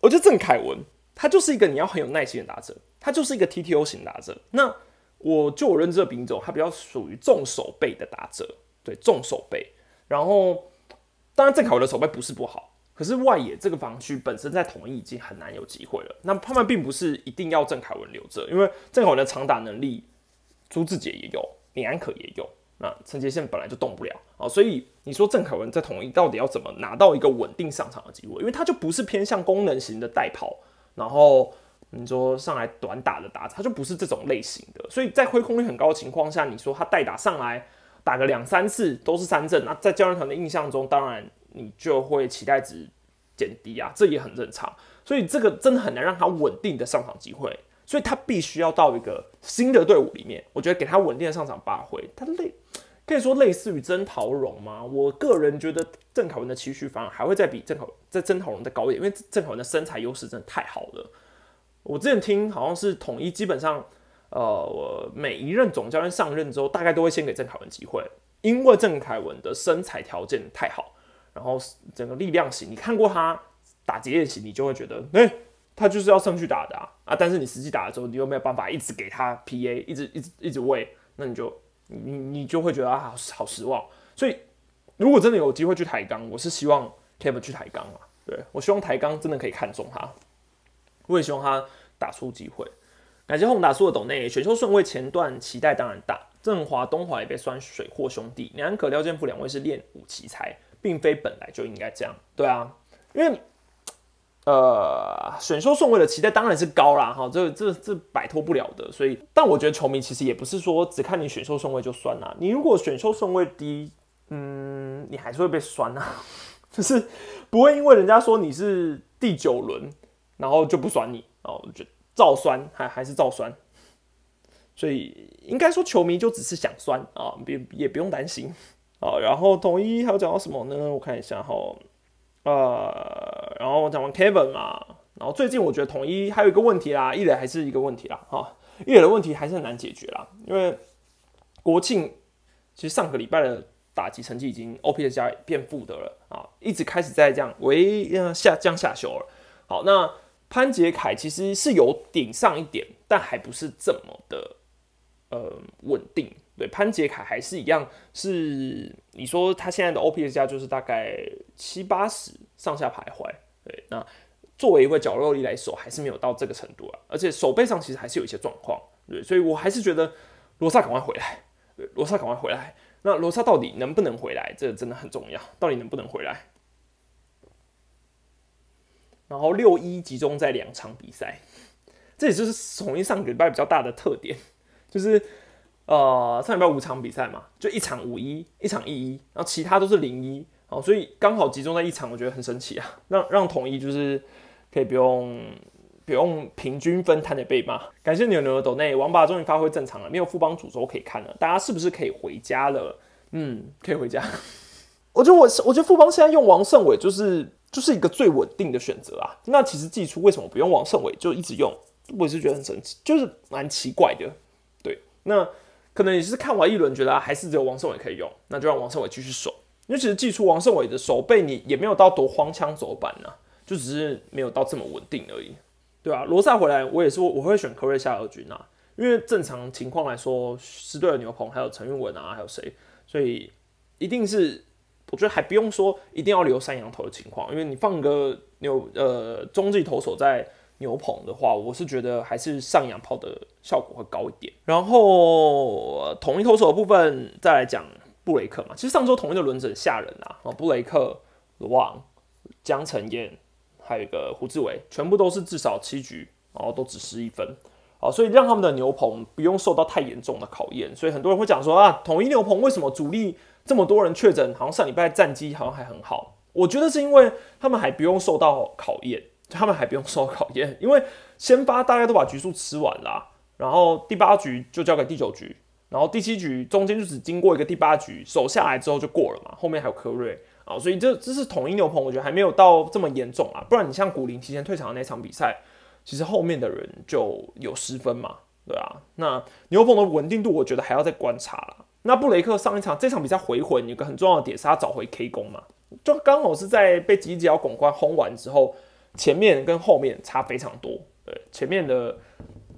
我觉得郑凯文他就是一个你要很有耐心的打者，他就是一个 TTO 型打者。那我就我认知的兵种，他比较属于重手背的打者，对重手背。然后当然郑凯文的手背不是不好，可是外野这个防区本身在统一已经很难有机会了。那他们并不是一定要郑凯文留着，因为郑凯文的长打能力，朱志杰也有，李安可也有。那陈杰宪本来就动不了啊，所以你说郑凯文在统一到底要怎么拿到一个稳定上场的机会？因为他就不是偏向功能型的带跑，然后你说上来短打的打，他就不是这种类型的。所以在挥空率很高的情况下，你说他代打上来打个两三次都是三振，那在教练团的印象中，当然你就会期待值减低啊，这也很正常。所以这个真的很难让他稳定的上场机会。所以他必须要到一个新的队伍里面，我觉得给他稳定的上场发挥，他类可以说类似于曾桃荣吗？我个人觉得郑凯文的期许反而还会再比郑凯在曾桃荣再高一点，因为郑凯文的身材优势真的太好了。我之前听好像是统一基本上，呃，我每一任总教练上任之后，大概都会先给郑凯文机会，因为郑凯文的身材条件太好，然后整个力量型，你看过他打结练习，你就会觉得，哎。他就是要上去打的啊！啊但是你实际打的时候，你又没有办法一直给他 PA，一直一直一直喂，那你就你你就会觉得啊，好好失望。所以如果真的有机会去抬杠，我是希望 Kevin 去抬杠啊。对我希望抬杠真的可以看中他，我也希望他打出机会。感谢宏达苏的斗内选秀顺位前段期待当然大，振华东华也被酸水货兄弟，两可廖健富两位是练武奇才，并非本来就应该这样。对啊，因为呃选秀顺位的期待当然是高啦，哈，这这这摆脱不了的。所以，但我觉得球迷其实也不是说只看你选秀顺位就酸啦，你如果选秀顺位低，嗯，你还是会被酸啊，[laughs] 就是不会因为人家说你是第九轮，然后就不酸你哦，我觉得。造酸还还是照酸，所以应该说球迷就只是想酸啊，别也不用担心啊。然后统一还有讲到什么呢？我看一下哈，呃，然后我讲完 Kevin 嘛，然后最近我觉得统一还有一个问题啦，一垒还是一个问题啦，哈，一垒的问题还是很难解决啦，因为国庆其实上个礼拜的打击成绩已经 OP 的加变负的了啊，一直开始在这样微下降下修了。好，那。潘杰凯其实是有顶上一点，但还不是这么的呃稳定。对，潘杰凯还是一样，是你说他现在的 OPS 加就是大概七八十上下徘徊。对，那作为一位角落力来手，还是没有到这个程度啊。而且手背上其实还是有一些状况。对，所以我还是觉得罗萨赶快回来。罗萨赶快回来。那罗萨到底能不能回来？这真的很重要。到底能不能回来？然后六一集中在两场比赛，这也就是统一上个礼拜比较大的特点，就是呃上礼拜五场比赛嘛，就一场五一，一场一一，然后其他都是零一，哦，所以刚好集中在一场，我觉得很神奇啊，让让统一就是可以不用不用平均分摊的被骂。感谢牛牛的斗内，王八终于发挥正常了，没有副帮主轴可以看了，大家是不是可以回家了？嗯，可以回家。我觉得我我觉得副帮现在用王胜伟就是。就是一个最稳定的选择啊。那其实季初为什么不用王胜伟就一直用？我也是觉得很神奇，就是蛮奇怪的。对，那可能也是看完一轮觉得还是只有王胜伟可以用，那就让王胜伟继续守。因为其实季初王胜伟的守备你也没有到多荒腔走板呐，就只是没有到这么稳定而已，对吧？罗萨回来我也是我会选科瑞夏尔军啊，因为正常情况来说，狮队的牛棚还有陈运文啊，还有谁，所以一定是。我觉得还不用说一定要留三羊头的情况，因为你放个牛呃中继投手在牛棚的话，我是觉得还是上羊炮的效果会高一点。然后统一投手的部分再来讲布雷克嘛，其实上周统一的轮子很吓人啊，啊布雷克、罗旺、江承彦，还有一个胡志伟，全部都是至少七局，然后都只失一分，啊，所以让他们的牛棚不用受到太严重的考验。所以很多人会讲说啊，统一牛棚为什么主力？这么多人确诊，好像上礼拜战绩好像还很好。我觉得是因为他们还不用受到考验，他们还不用受到考验，因为先发大家都把局数吃完了，然后第八局就交给第九局，然后第七局中间就只经过一个第八局守下来之后就过了嘛，后面还有科瑞啊，所以这这是统一牛棚，我觉得还没有到这么严重啊。不然你像古林提前退场的那场比赛，其实后面的人就有失分嘛，对啊。那牛棚的稳定度，我觉得还要再观察了。那布雷克上一场这场比赛回魂有个很重要的点是他找回 K 攻嘛，就刚好是在被吉吉奥拱关轰完之后，前面跟后面差非常多。对，前面的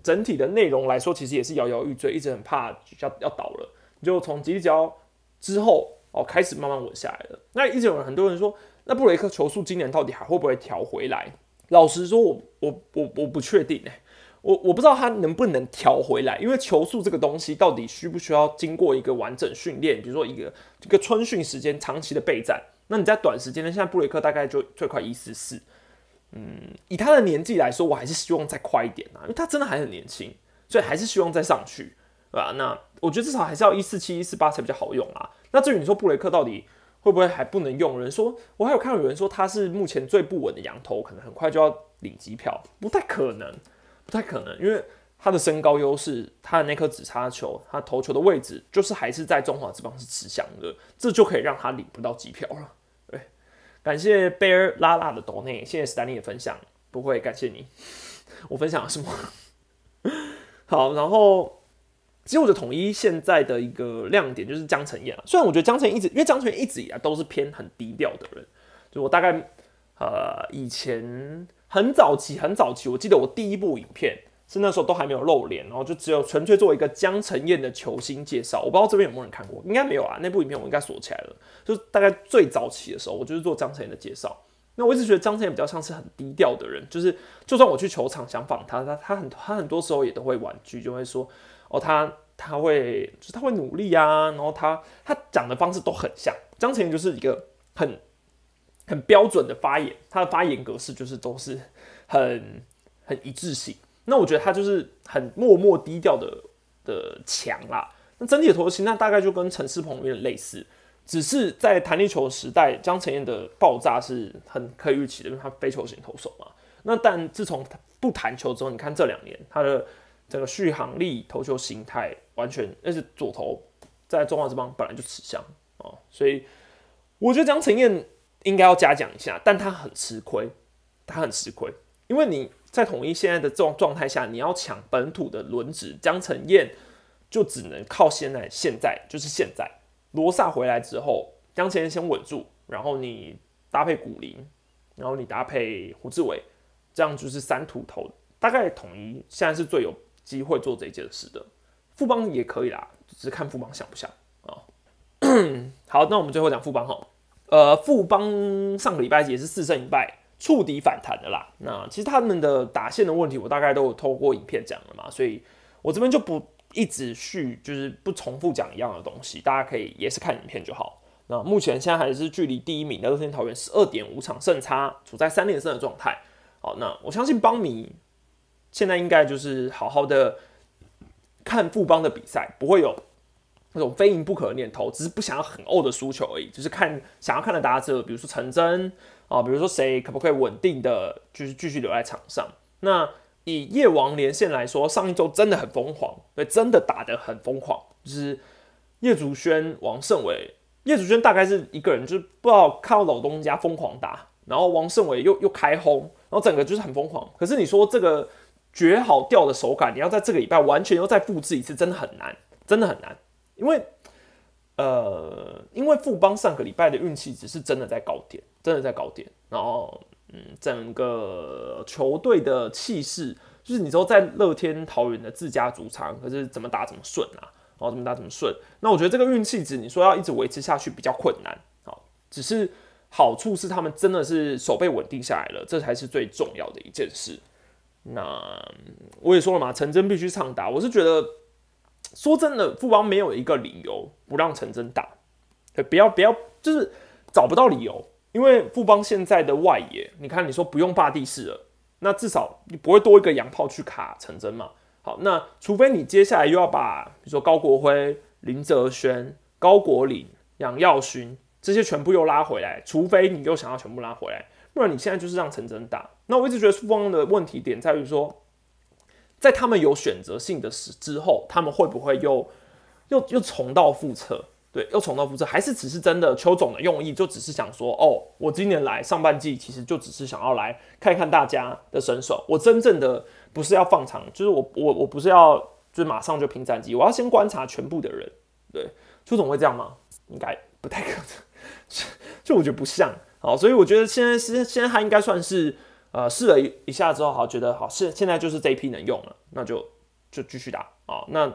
整体的内容来说，其实也是摇摇欲坠，一直很怕要要倒了。就从吉吉奥之后哦，开始慢慢稳下来了。那一直有人很多人说，那布雷克球速今年到底还会不会调回来？老实说，我我我我不确定哎。我我不知道他能不能调回来，因为球速这个东西到底需不需要经过一个完整训练，比如说一个这个春训时间长期的备战，那你在短时间内，现在布雷克大概就最快一四四，嗯，以他的年纪来说，我还是希望再快一点啊，因为他真的还很年轻，所以还是希望再上去，对吧？那我觉得至少还是要一四七、一四八才比较好用啊。那至于你说布雷克到底会不会还不能用，人说我还有看到有人说他是目前最不稳的羊头，可能很快就要领机票，不太可能。不太可能，因为他的身高优势，他的那颗直插球，他投球的位置就是还是在中华之邦是吃香的，这就可以让他领不到机票了。对，感谢贝尔拉拉的抖内，谢谢斯丹利的分享，不会感谢你，我分享了什么？[laughs] 好，然后其实我觉得统一现在的一个亮点就是江晨燕虽然我觉得江晨一直，因为江晨燕一直以来都是偏很低调的人，就我大概呃以前。很早期，很早期，我记得我第一部影片是那时候都还没有露脸，然后就只有纯粹做一个江晨燕的球星介绍。我不知道这边有没有人看过，应该没有啊。那部影片我应该锁起来了。就是大概最早期的时候，我就是做江晨燕的介绍。那我一直觉得张晨燕比较像是很低调的人，就是就算我去球场想访他，他他很他很多时候也都会婉拒，就会说哦他他会就是他会努力啊，然后他他讲的方式都很像张晨燕就是一个很很标准的发言，他的发言格式就是都是很很一致性。那我觉得他就是很默默低调的的强啦。那整体的投球那大概就跟陈世鹏有点类似。只是在弹力球时代，江承燕的爆炸是很可以预期的，因为他非球型投手嘛。那但自从不弹球之后，你看这两年他的整个续航力、投球形态完全，那是左投在中华之邦本来就吃香哦，所以我觉得江承燕应该要嘉奖一下，但他很吃亏，他很吃亏，因为你在统一现在的这种状态下，你要抢本土的轮值，江承燕就只能靠现在，现在就是现在。罗萨回来之后，江前先稳住，然后你搭配古林，然后你搭配胡志伟，这样就是三土头，大概统一现在是最有机会做这件事的。富邦也可以啦，只是看富邦想不想啊。[coughs] 好，那我们最后讲富邦哈，呃，富邦上个礼拜也是四胜一败，触底反弹的啦。那其实他们的打线的问题，我大概都有透过影片讲了嘛，所以我这边就不。一直续就是不重复讲一样的东西，大家可以也是看影片就好。那目前现在还是距离第一名的乐天桃园十二点五场胜差，处在三连胜的状态。好，那我相信邦迷现在应该就是好好的看富邦的比赛，不会有那种非赢不可的念头，只是不想要很欧的输球而已。就是看想要看的打者，比如说陈真啊，比如说谁可不可以稳定的就是继续留在场上。那以夜王连线来说，上一周真的很疯狂，对，真的打得很疯狂。就是叶祖轩、王胜伟，叶祖轩大概是一个人，就是不知道看到老东家疯狂打，然后王胜伟又又开轰，然后整个就是很疯狂。可是你说这个绝好掉的手感，你要在这个礼拜完全又再复制一次，真的很难，真的很难。因为呃，因为富邦上个礼拜的运气只是真的在高点，真的在高点，然后。嗯，整个球队的气势，就是你说在乐天桃园的自家主场，可是怎么打怎么顺啊？哦，怎么打怎么顺？那我觉得这个运气值，你说要一直维持下去比较困难。好，只是好处是他们真的是手背稳定下来了，这才是最重要的一件事。那我也说了嘛，陈真必须畅打。我是觉得，说真的，富邦没有一个理由不让陈真打，对，不要不要，就是找不到理由。因为富邦现在的外野，你看你说不用霸地势了，那至少你不会多一个洋炮去卡陈真嘛。好，那除非你接下来又要把，比如说高国辉、林哲轩、高国林、杨耀勋这些全部又拉回来，除非你又想要全部拉回来，不然你现在就是让陈真打。那我一直觉得富邦的问题点在于说，在他们有选择性的时之后，他们会不会又又又重蹈覆辙？对，又重蹈覆辙，还是只是真的邱总的用意，就只是想说，哦，我今年来上半季，其实就只是想要来看看大家的身手，我真正的不是要放长，就是我我我不是要就是马上就拼战绩，我要先观察全部的人。对，邱总会这样吗？应该不太可能，就我觉得不像。好，所以我觉得现在是现在他应该算是呃试了一一下之后，好觉得好是现在就是这一批能用了，那就就继续打啊，那。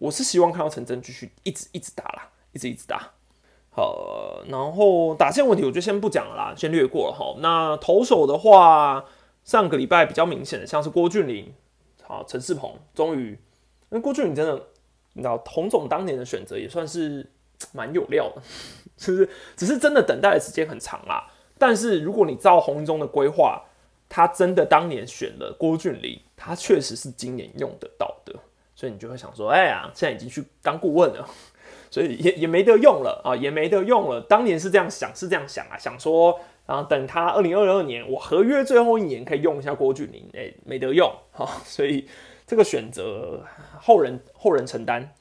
我是希望看到陈真继续一直一直打啦，一直一直打。好，然后打线问题我就先不讲了啦，先略过了哈。那投手的话，上个礼拜比较明显的像是郭俊麟，好，陈世鹏，终于，那郭俊麟真的，你知道，洪总当年的选择也算是蛮有料的，[laughs] 是不是？只是真的等待的时间很长啦。但是如果你照洪中的规划，他真的当年选了郭俊麟，他确实是今年用得到的。所以你就会想说，哎呀，现在已经去当顾问了，[laughs] 所以也也没得用了啊，也没得用了。当年是这样想，是这样想啊，想说，然后等他二零二二年我合约最后一年可以用一下郭俊麟，哎，没得用，[laughs] 好，所以这个选择后人后人承担。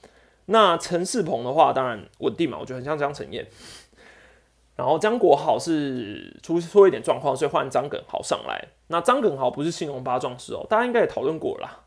那陈世鹏的话，当然稳定嘛，我觉得很像江承彦。然后江国豪是出出一点状况，所以换张耿豪上来。那张耿豪不是新龙八壮士哦，大家应该也讨论过了。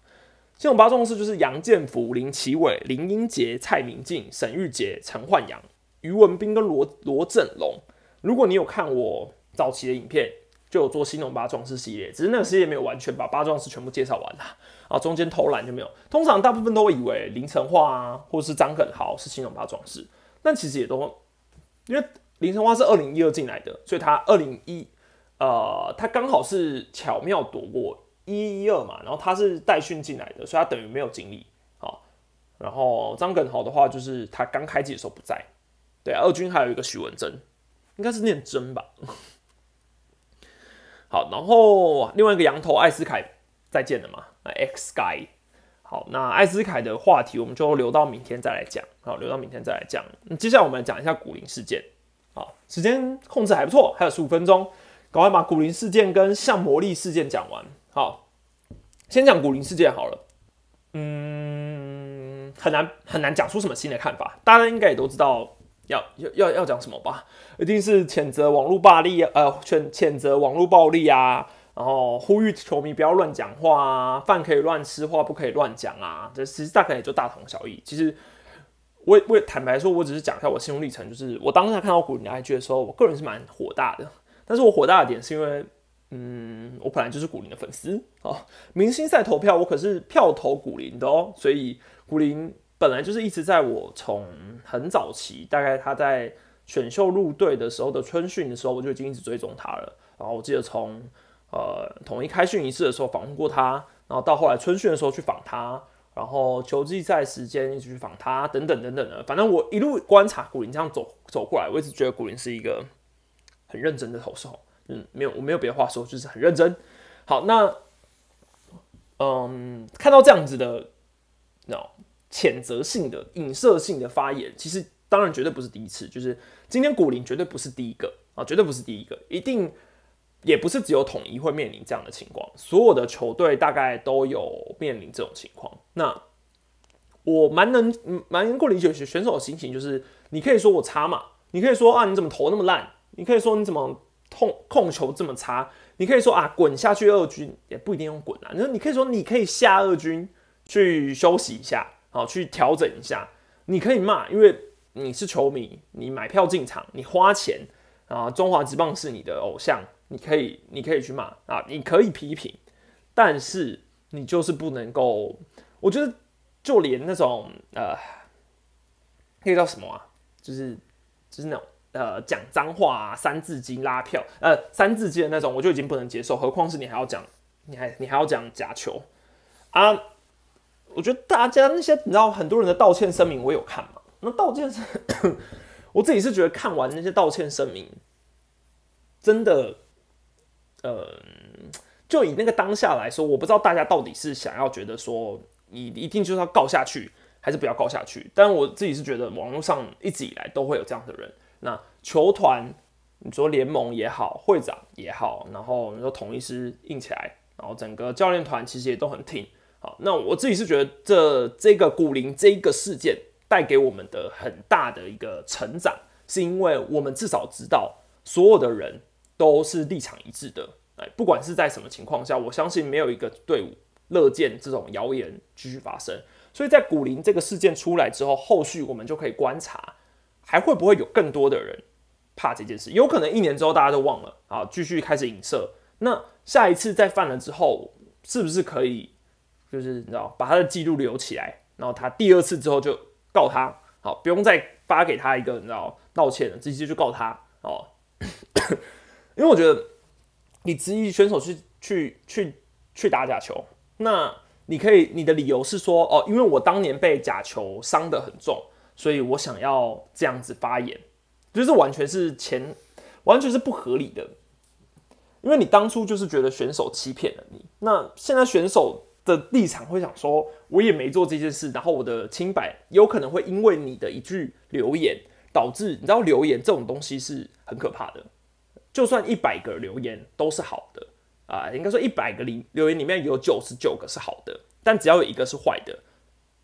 这种八壮士就是杨建福、林奇伟、林英杰、蔡明进、沈玉杰、陈焕阳、余文斌跟罗罗振龙。如果你有看我早期的影片，就有做新龙八壮士系列，只是那个系列没有完全把八壮士全部介绍完啦。啊，中间偷懒就没有。通常大部分都会以为林成化啊，或者是张耿豪是新龙八壮士，但其实也都因为林成化是二零一二进来的，所以他二零一呃，他刚好是巧妙躲过一一二嘛，然后他是代训进来的，所以他等于没有经历。好，然后张耿豪的话，就是他刚开机的时候不在。对，二军还有一个许文珍，应该是念真吧。[laughs] 好，然后另外一个羊头艾斯凯再见了嘛？X Guy。好，那艾斯凯的话题我们就留到明天再来讲。好，留到明天再来讲。接下来我们来讲一下古灵事件。好，时间控制还不错，还有十五分钟，赶快把古灵事件跟像魔力事件讲完。好，先讲古灵事件好了。嗯，很难很难讲出什么新的看法，大家应该也都知道要要要要讲什么吧？一定是谴责网络暴力，呃，谴谴责网络暴力啊。然后呼吁球迷不要乱讲话啊，饭可以乱吃，话不可以乱讲啊。这其实大概也就大同小异。其实我我坦白说，我只是讲一下我心路历程。就是我当时看到古林的 IG 的时候，我个人是蛮火大的。但是我火大的点是因为，嗯，我本来就是古林的粉丝哦。明星赛投票，我可是票投古林的哦。所以古林本来就是一直在我从很早期，大概他在选秀入队的时候的春训的时候，我就已经一直追踪他了。然后我记得从呃，统一开训仪式的时候访问过他，然后到后来春训的时候去访他，然后球季赛时间一直去访他，等等等等的。反正我一路观察古林这样走走过来，我一直觉得古林是一个很认真的投手。嗯，没有，我没有别的话说，就是很认真。好，那嗯，看到这样子的那种谴责性的、影射性的发言，其实当然绝对不是第一次，就是今天古林绝对不是第一个啊，绝对不是第一个，一定。也不是只有统一会面临这样的情况，所有的球队大概都有面临这种情况。那我蛮能蛮能够理解选手的心情，就是你可以说我差嘛，你可以说啊你怎么投那么烂，你可以说你怎么控控球这么差，你可以说啊滚下去二军也不一定用滚啊，你说你可以说你可以下二军去休息一下，好去调整一下，你可以骂，因为你是球迷，你买票进场，你花钱啊，中华职棒是你的偶像。你可以，你可以去骂啊，你可以批评，但是你就是不能够。我觉得，就连那种呃，那个叫什么啊，就是就是那种呃讲脏话啊、三字经拉票呃三字经的那种，我就已经不能接受，何况是你还要讲，你还你还要讲假球啊？我觉得大家那些你知道很多人的道歉声明，我有看嘛？那道歉声，我自己是觉得看完那些道歉声明，真的。呃，就以那个当下来说，我不知道大家到底是想要觉得说你一定就是要告下去，还是不要告下去。但我自己是觉得网络上一直以来都会有这样的人。那球团，你说联盟也好，会长也好，然后你说统一师硬起来，然后整个教练团其实也都很挺。好，那我自己是觉得这这个古灵这一个事件带给我们的很大的一个成长，是因为我们至少知道所有的人。都是立场一致的，哎，不管是在什么情况下，我相信没有一个队伍乐见这种谣言继续发生。所以在古林这个事件出来之后，后续我们就可以观察，还会不会有更多的人怕这件事？有可能一年之后大家都忘了啊，继续开始影射。那下一次再犯了之后，是不是可以就是你知道把他的记录留起来，然后他第二次之后就告他，好，不用再发给他一个你知道道歉了，直接就告他哦。因为我觉得你质疑选手去去去去打假球，那你可以你的理由是说哦，因为我当年被假球伤得很重，所以我想要这样子发言，就是完全是前完全是不合理的。因为你当初就是觉得选手欺骗了你，那现在选手的立场会想说，我也没做这件事，然后我的清白有可能会因为你的一句留言导致，你知道留言这种东西是很可怕的。就算一百个留言都是好的啊，应该说一百个里留言里面有九十九个是好的，但只要有一个是坏的，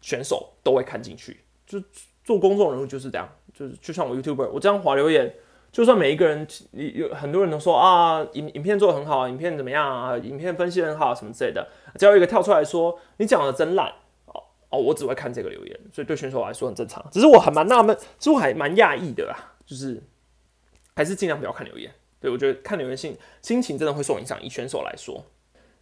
选手都会看进去。就做公众人物就是这样，就是就像我 YouTuber，我这样划留言，就算每一个人有很多人都说啊，影影片做的很好，影片怎么样啊，影片分析很好什么之类的，只要有一个跳出来说你讲的真烂哦哦，我只会看这个留言，所以对选手来说很正常。只是我还蛮纳闷，其实我还蛮讶异的啦，就是还是尽量不要看留言。对，我觉得看留言信心情真的会受影响。以选手来说，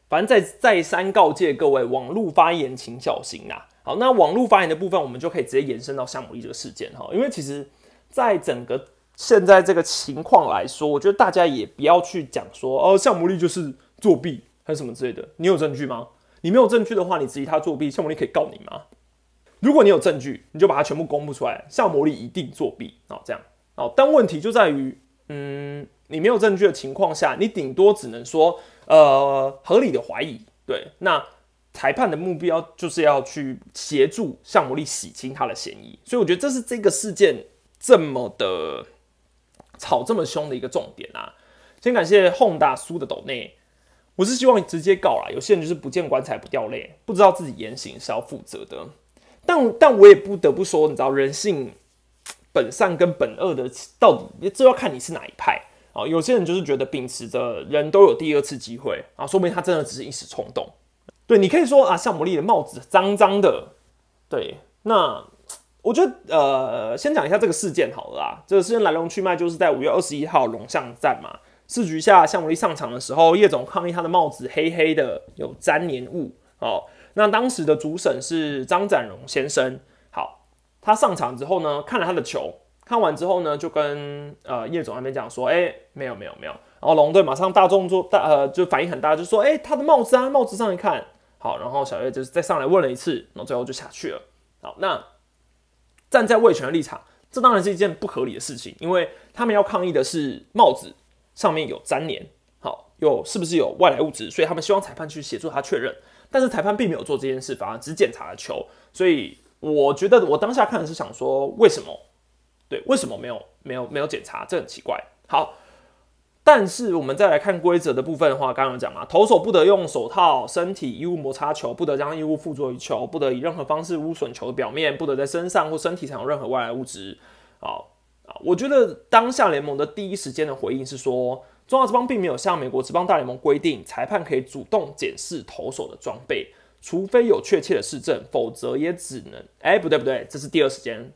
反正再再三告诫各位，网络发言请小心呐。好，那网络发言的部分，我们就可以直接延伸到夏姆利这个事件哈。因为其实，在整个现在这个情况来说，我觉得大家也不要去讲说哦，项目力就是作弊还是什么之类的。你有证据吗？你没有证据的话，你质疑他作弊，项目力可以告你吗？如果你有证据，你就把它全部公布出来，项目力一定作弊哦，这样哦。但问题就在于，嗯，你没有证据的情况下，你顶多只能说呃合理的怀疑。对，那裁判的目标就是要去协助向魔力洗清他的嫌疑，所以我觉得这是这个事件这么的。吵这么凶的一个重点啊！先感谢轰大叔的抖内，我是希望直接告啦。有些人就是不见棺材不掉泪，不知道自己言行是要负责的。但但我也不得不说，你知道人性本善跟本恶的到底，这要看你是哪一派啊。有些人就是觉得秉持着人都有第二次机会啊，说明他真的只是一时冲动。对你可以说啊，向魔力的帽子脏脏的，对，那。我觉得，呃，先讲一下这个事件好了啦。这个事件来龙去脉，就是在五月二十一号龙象战嘛，四局下向武力上场的时候，叶总抗议他的帽子黑黑的，有粘黏物。哦，那当时的主审是张展荣先生。好，他上场之后呢，看了他的球，看完之后呢，就跟呃叶总那边讲说，哎，没有没有没有。然后龙队马上大动作大，呃，就反应很大，就说，哎，他的帽子啊，帽子上一看，好，然后小叶就是再上来问了一次，然后最后就下去了。好，那。站在魏权的立场，这当然是一件不合理的事情，因为他们要抗议的是帽子上面有粘连，好，有是不是有外来物质，所以他们希望裁判去协助他确认，但是裁判并没有做这件事，反而只检查了球，所以我觉得我当下看的是想说，为什么？对，为什么没有没有没有检查？这很奇怪。好。但是我们再来看规则的部分的话，刚刚有讲嘛，投手不得用手套、身体衣物摩擦球，不得将衣物附着于球，不得以任何方式污损球的表面，不得在身上或身体上有任何外来物质。好啊，我觉得当下联盟的第一时间的回应是说，中华职棒并没有向美国职棒大联盟规定，裁判可以主动检视投手的装备，除非有确切的事证，否则也只能……哎，不对不对，这是第二时间，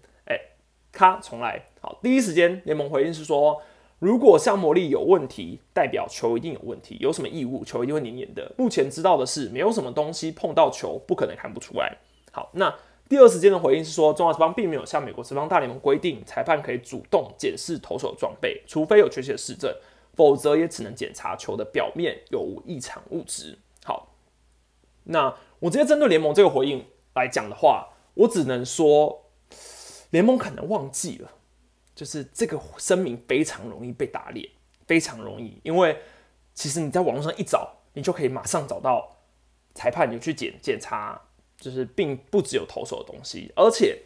咔，重来。好，第一时间联盟回应是说。如果像魔力有问题，代表球一定有问题。有什么异物，球一定会黏黏的。目前知道的是，没有什么东西碰到球，不可能看不出来。好，那第二时间的回应是说，中华职棒并没有向美国职棒大联盟规定，裁判可以主动检视投手装备，除非有确切的实证，否则也只能检查球的表面有无异常物质。好，那我直接针对联盟这个回应来讲的话，我只能说，联盟可能忘记了。就是这个声明非常容易被打脸，非常容易，因为其实你在网络上一找，你就可以马上找到裁判有去检检查，就是并不只有投手的东西，而且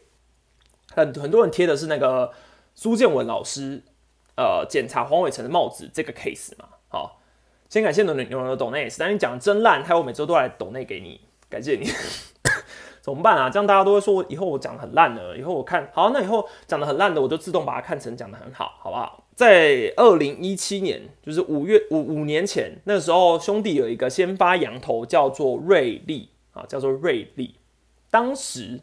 很很多人贴的是那个苏建文老师，呃，检查黄伟成的帽子这个 case 嘛。好，先感谢牛牛的抖内，但你讲的真烂，还有我每周都来抖内给你，感谢你。怎么办啊？这样大家都会说以后我讲的很烂了。以后我看好，那以后讲的很烂的，我就自动把它看成讲的很好，好不好？在二零一七年，就是五月五五年前，那时候兄弟有一个先发羊头叫做瑞利啊，叫做瑞利。当时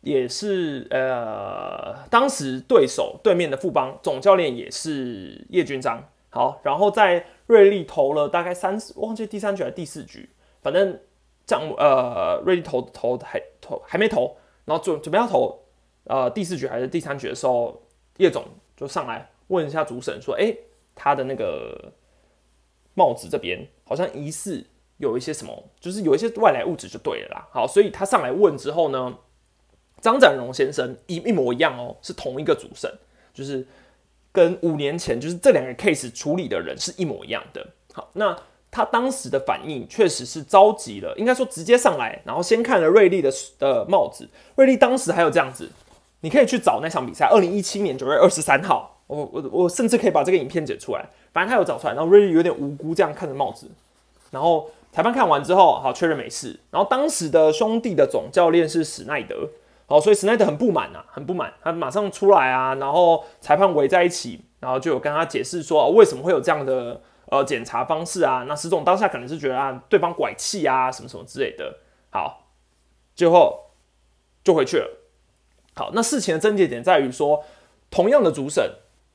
也是呃，当时对手对面的富邦总教练也是叶军章。好，然后在瑞利投了大概三忘记第三局还是第四局，反正。这样，呃，瑞丽投投还投还没投，然后准准备要投，呃，第四局还是第三局的时候，叶总就上来问一下主审说：“哎，他的那个帽子这边好像疑似有一些什么，就是有一些外来物质就对了啦。”好，所以他上来问之后呢，张展荣先生一一模一样哦，是同一个主审，就是跟五年前就是这两个 case 处理的人是一模一样的。好，那。他当时的反应确实是着急了，应该说直接上来，然后先看了瑞丽的的帽子。瑞丽当时还有这样子，你可以去找那场比赛，二零一七年九月二十三号，我我我甚至可以把这个影片剪出来，反正他有找出来。然后瑞丽有点无辜这样看着帽子，然后裁判看完之后，好确认没事。然后当时的兄弟的总教练是史奈德，好，所以史奈德很不满啊，很不满，他马上出来啊，然后裁判围在一起，然后就有跟他解释说为什么会有这样的。呃，检查方式啊，那石总当下可能是觉得啊，对方拐气啊，什么什么之类的。好，最后就回去了。好，那事情的症结点在于说，同样的主审，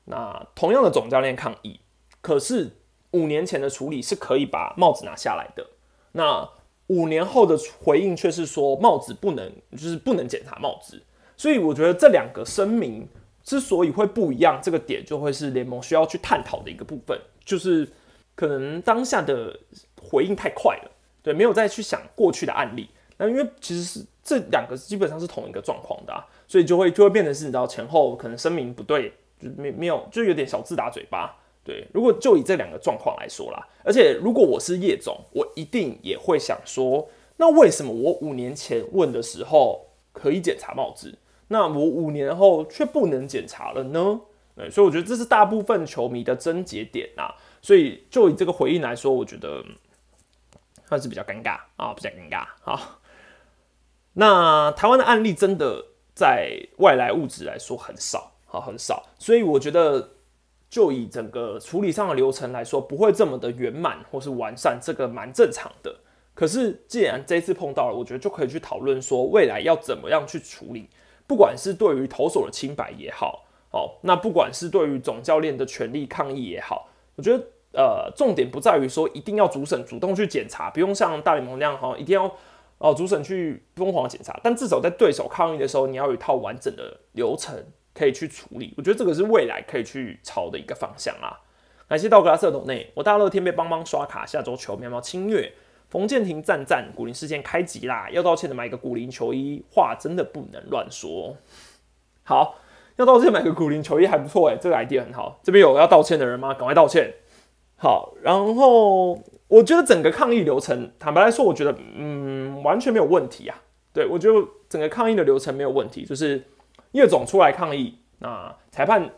那同样的总教练抗议，可是五年前的处理是可以把帽子拿下来的。那五年后的回应却是说帽子不能，就是不能检查帽子。所以我觉得这两个声明。之所以会不一样，这个点就会是联盟需要去探讨的一个部分，就是可能当下的回应太快了，对，没有再去想过去的案例。那因为其实是这两个基本上是同一个状况的，所以就会就会变成是你知道前后可能声明不对，就没没有就有点小自打嘴巴。对，如果就以这两个状况来说啦，而且如果我是叶总，我一定也会想说，那为什么我五年前问的时候可以检查帽子，那我五年后却不能检查了呢？对，所以我觉得这是大部分球迷的症结点啊。所以就以这个回应来说，我觉得算是比较尴尬啊，比较尴尬啊。那台湾的案例真的在外来物质来说很少啊，很少，所以我觉得。就以整个处理上的流程来说，不会这么的圆满或是完善，这个蛮正常的。可是既然这次碰到了，我觉得就可以去讨论说未来要怎么样去处理，不管是对于投手的清白也好，哦，那不管是对于总教练的权利抗议也好，我觉得呃，重点不在于说一定要主审主动去检查，不用像大联盟那样哈，一定要哦主审去疯狂检查，但至少在对手抗议的时候，你要有一套完整的流程。可以去处理，我觉得这个是未来可以去朝的一个方向啦。感谢道格拉斯董内，我大热天被帮帮刷卡，下周球喵喵清月，冯建廷赞赞，古林事件开集啦，要道歉的买一个古林球衣，话真的不能乱说。好，要道歉买个古灵球衣还不错哎，这个 idea 很好。这边有要道歉的人吗？赶快道歉。好，然后我觉得整个抗议流程，坦白来说，我觉得嗯完全没有问题啊。对我觉得整个抗议的流程没有问题，就是。叶总出来抗议，那裁判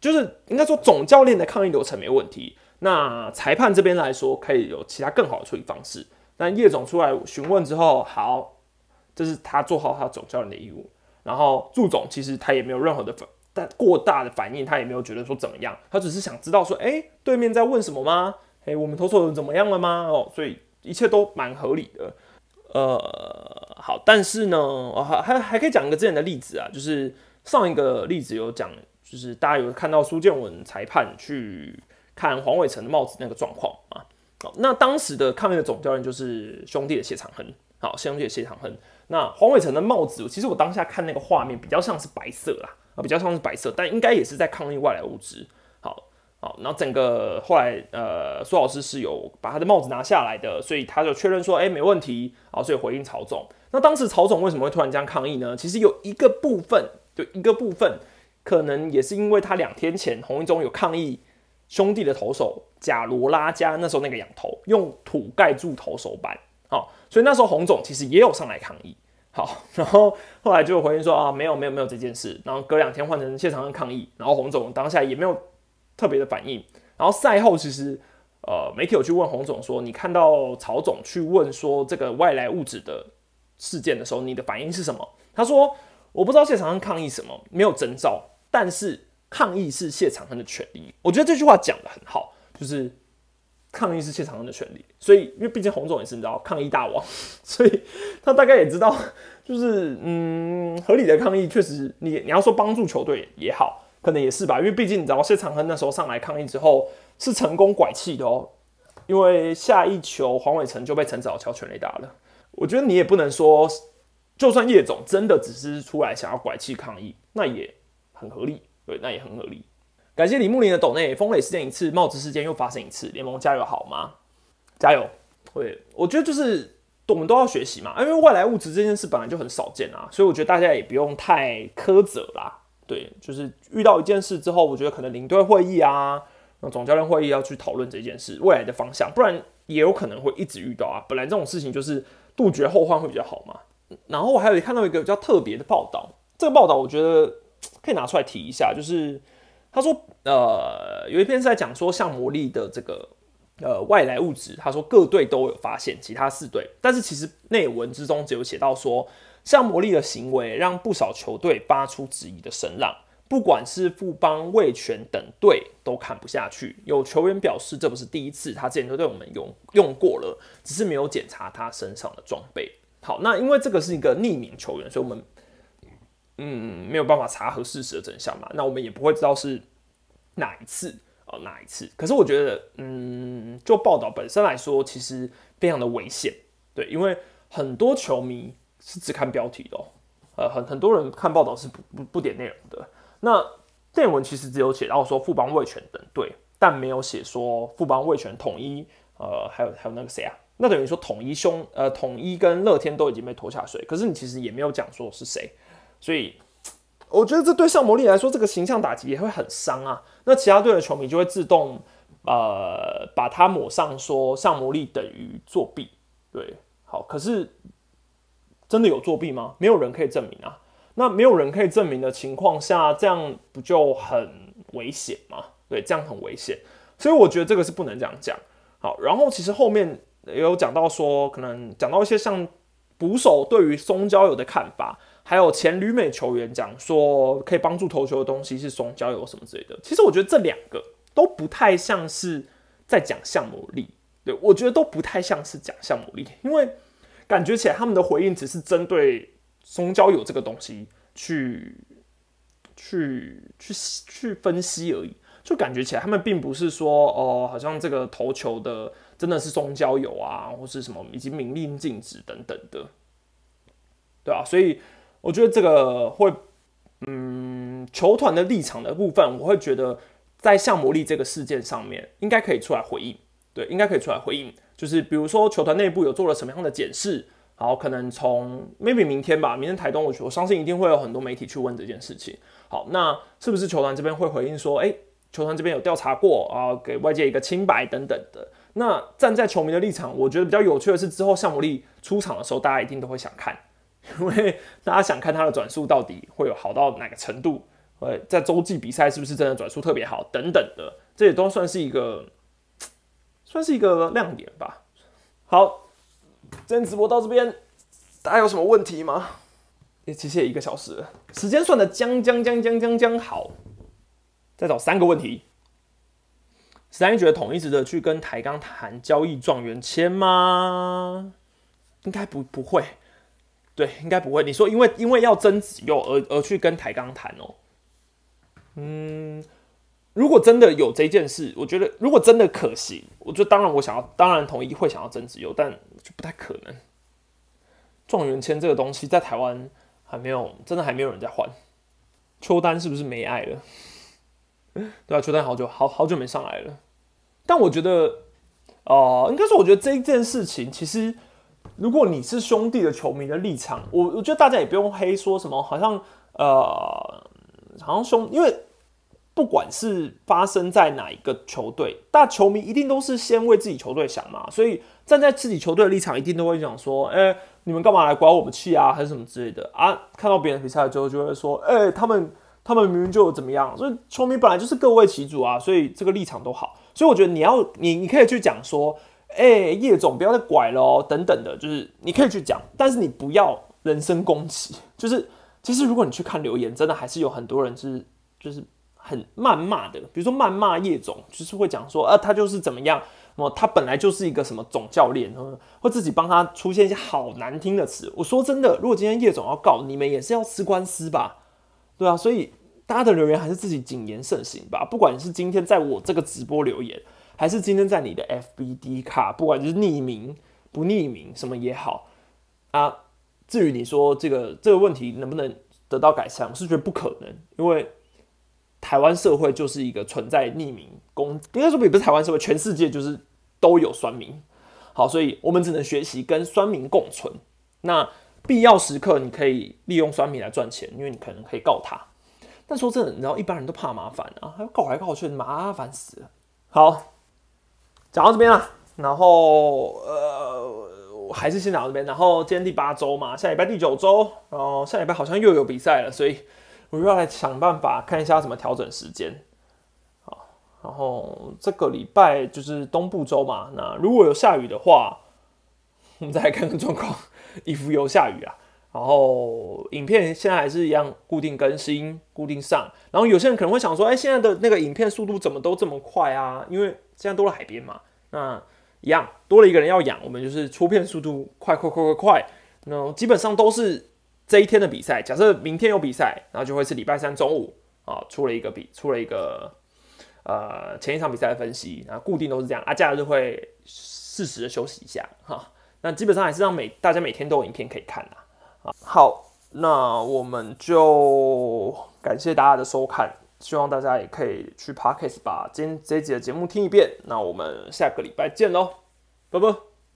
就是应该说总教练的抗议流程没问题。那裁判这边来说，可以有其他更好的处理方式。但叶总出来询问之后，好，这是他做好他总教练的义务。然后祝总其实他也没有任何的反，但过大的反应，他也没有觉得说怎么样，他只是想知道说，哎，对面在问什么吗？哎，我们投手人怎么样了吗？哦，所以一切都蛮合理的。呃，好，但是呢，我还还还可以讲一个之前的例子啊，就是上一个例子有讲，就是大家有看到苏建文裁判去看黄伟成的帽子那个状况啊。好，那当时的抗议的总教练就是兄弟的谢长亨，好，兄弟的谢长亨。那黄伟成的帽子，其实我当下看那个画面比较像是白色啦，啊，比较像是白色，但应该也是在抗议外来物质。好，然后整个后来，呃，苏老师是有把他的帽子拿下来的，所以他就确认说，哎，没问题。啊，所以回应曹总。那当时曹总为什么会突然这样抗议呢？其实有一个部分，就一个部分，可能也是因为他两天前洪一中有抗议兄弟的投手贾罗拉加那时候那个仰头用土盖住投手板，好，所以那时候洪总其实也有上来抗议。好，然后后来就回应说啊，没有没有没有这件事。然后隔两天换成现场的抗议，然后洪总当下也没有。特别的反应，然后赛后其实，呃，媒体有去问洪总说，你看到曹总去问说这个外来物质的事件的时候，你的反应是什么？他说，我不知道谢长亨抗议什么，没有征兆，但是抗议是谢长亨的权利。我觉得这句话讲的很好，就是抗议是谢长亨的权利。所以，因为毕竟洪总也是你知道抗议大王，[laughs] 所以他大概也知道，就是嗯，合理的抗议确实，你你要说帮助球队也好。可能也是吧，因为毕竟你知道谢长亨那时候上来抗议之后是成功拐气的哦，因为下一球黄伟成就被陈子豪敲全垒打了。我觉得你也不能说，就算叶总真的只是出来想要拐气抗议，那也很合理，对，那也很合理。感谢李木林的抖内，风雷事件一次，帽子事件又发生一次，联盟加油好吗？加油！会，我觉得就是我们都要学习嘛，因为外来物质这件事本来就很少见啊，所以我觉得大家也不用太苛责啦。对，就是遇到一件事之后，我觉得可能领队会议啊，那总教练会议要去讨论这件事未来的方向，不然也有可能会一直遇到啊。本来这种事情就是杜绝后患会比较好嘛。然后我还有看到一个比较特别的报道，这个报道我觉得可以拿出来提一下，就是他说，呃，有一篇是在讲说像魔力的这个呃外来物质，他说各队都有发现，其他四队，但是其实内文之中只有写到说。像魔力的行为让不少球队发出质疑的声浪，不管是富邦、卫全等队都看不下去。有球员表示，这不是第一次，他之前都对我们用用过了，只是没有检查他身上的装备。好，那因为这个是一个匿名球员，所以我们嗯没有办法查核事实的真相嘛，那我们也不会知道是哪一次哦哪一次。可是我觉得，嗯，就报道本身来说，其实非常的危险，对，因为很多球迷。是只看标题的，呃，很很多人看报道是不不不点内容的，那电文其实只有写到说富邦味全等对，但没有写说富邦味全统一，呃，还有还有那个谁啊？那等于说统一兄，呃，统一跟乐天都已经被拖下水，可是你其实也没有讲说是谁，所以我觉得这对上魔力来说，这个形象打击也会很伤啊。那其他队的球迷就会自动呃把它抹上说上魔力等于作弊，对，好，可是真的有作弊吗？没有人可以证明啊。那没有人可以证明的情况下，这样不就很危险吗？对，这样很危险，所以我觉得这个是不能这样讲。好，然后其实后面。也有讲到说，可能讲到一些像捕手对于松焦油的看法，还有前旅美球员讲说可以帮助投球的东西是松焦油什么之类的。其实我觉得这两个都不太像是在讲项目力，对我觉得都不太像是讲项目力，因为感觉起来他们的回应只是针对松焦油这个东西去去去去分析而已，就感觉起来他们并不是说哦，好像这个投球的。真的是松胶油啊，或是什么已经明令禁止等等的，对啊，所以我觉得这个会，嗯，球团的立场的部分，我会觉得在向魔力这个事件上面，应该可以出来回应，对，应该可以出来回应，就是比如说球团内部有做了什么样的检视，好，可能从 maybe 明天吧，明天台东我我相信一定会有很多媒体去问这件事情，好，那是不是球团这边会回应说，哎，球团这边有调查过啊，给外界一个清白等等的。那站在球迷的立场，我觉得比较有趣的是，之后向魔力出场的时候，大家一定都会想看，[laughs] 因为大家想看他的转速到底会有好到哪个程度，呃，在洲际比赛是不是真的转速特别好等等的，这也都算是一个，算是一个亮点吧。好，今天直播到这边，大家有什么问题吗？也其实也一个小时，时间算的将将将将将将好，再找三个问题。十三觉得统一值得去跟台钢谈交易状元签吗？应该不不会，对，应该不会。你说因为因为要争子佑而而去跟台钢谈哦？嗯，如果真的有这件事，我觉得如果真的可行，我觉得当然我想要，当然统一会想要争子佑，但就不太可能。状元签这个东西在台湾还没有，真的还没有人在换。邱丹是不是没爱了？[laughs] 对啊，邱丹好久好好久没上来了。但我觉得，哦，应该说，我觉得这一件事情，其实如果你是兄弟的球迷的立场，我我觉得大家也不用黑说什么，好像呃，好像兄，因为不管是发生在哪一个球队，大球迷一定都是先为自己球队想嘛，所以站在自己球队的立场，一定都会讲说，哎，你们干嘛来管我们气啊，还是什么之类的啊？看到别人比赛之后，就会说，哎，他们他们明明就怎么样，所以球迷本来就是各为其主啊，所以这个立场都好。所以我觉得你要你你可以去讲说，哎，叶总不要再拐了，等等的，就是你可以去讲，但是你不要人身攻击。[laughs] 就是其实如果你去看留言，真的还是有很多人是就是很谩骂的，比如说谩骂叶总，就是会讲说，啊，他就是怎么样，么他本来就是一个什么总教练，或自己帮他出现一些好难听的词。我说真的，如果今天叶总要告你们，也是要吃官司吧？对啊，所以。大家的留言还是自己谨言慎行吧。不管是今天在我这个直播留言，还是今天在你的 FBD 卡，不管是匿名不匿名什么也好啊。至于你说这个这个问题能不能得到改善，我是觉得不可能，因为台湾社会就是一个存在匿名公，应该说也不是台湾社会，全世界就是都有酸民。好，所以我们只能学习跟酸民共存。那必要时刻你可以利用酸民来赚钱，因为你可能可以告他。但说真的，你知道一般人都怕麻烦啊，还要告来告去，麻烦死了。好，讲到这边了，然后呃，还是先讲到这边。然后今天第八周嘛，下礼拜第九周，然后下礼拜好像又有比赛了，所以我又要来想办法看一下怎么调整时间。好，然后这个礼拜就是东部周嘛，那如果有下雨的话，我们再来看看状况。衣服有下雨啊。然后影片现在还是一样固定更新、固定上。然后有些人可能会想说：“哎，现在的那个影片速度怎么都这么快啊？”因为现在多了海边嘛。那一样多了一个人要养，我们就是出片速度快、快、快、快、快。那基本上都是这一天的比赛。假设明天有比赛，然后就会是礼拜三中午啊，出了一个比，出了一个呃前一场比赛的分析。然后固定都是这样。啊，假日会适时的休息一下哈。那基本上还是让每大家每天都有影片可以看啊。好，那我们就感谢大家的收看，希望大家也可以去 Podcast 把今这一集的节目听一遍。那我们下个礼拜见喽，拜拜。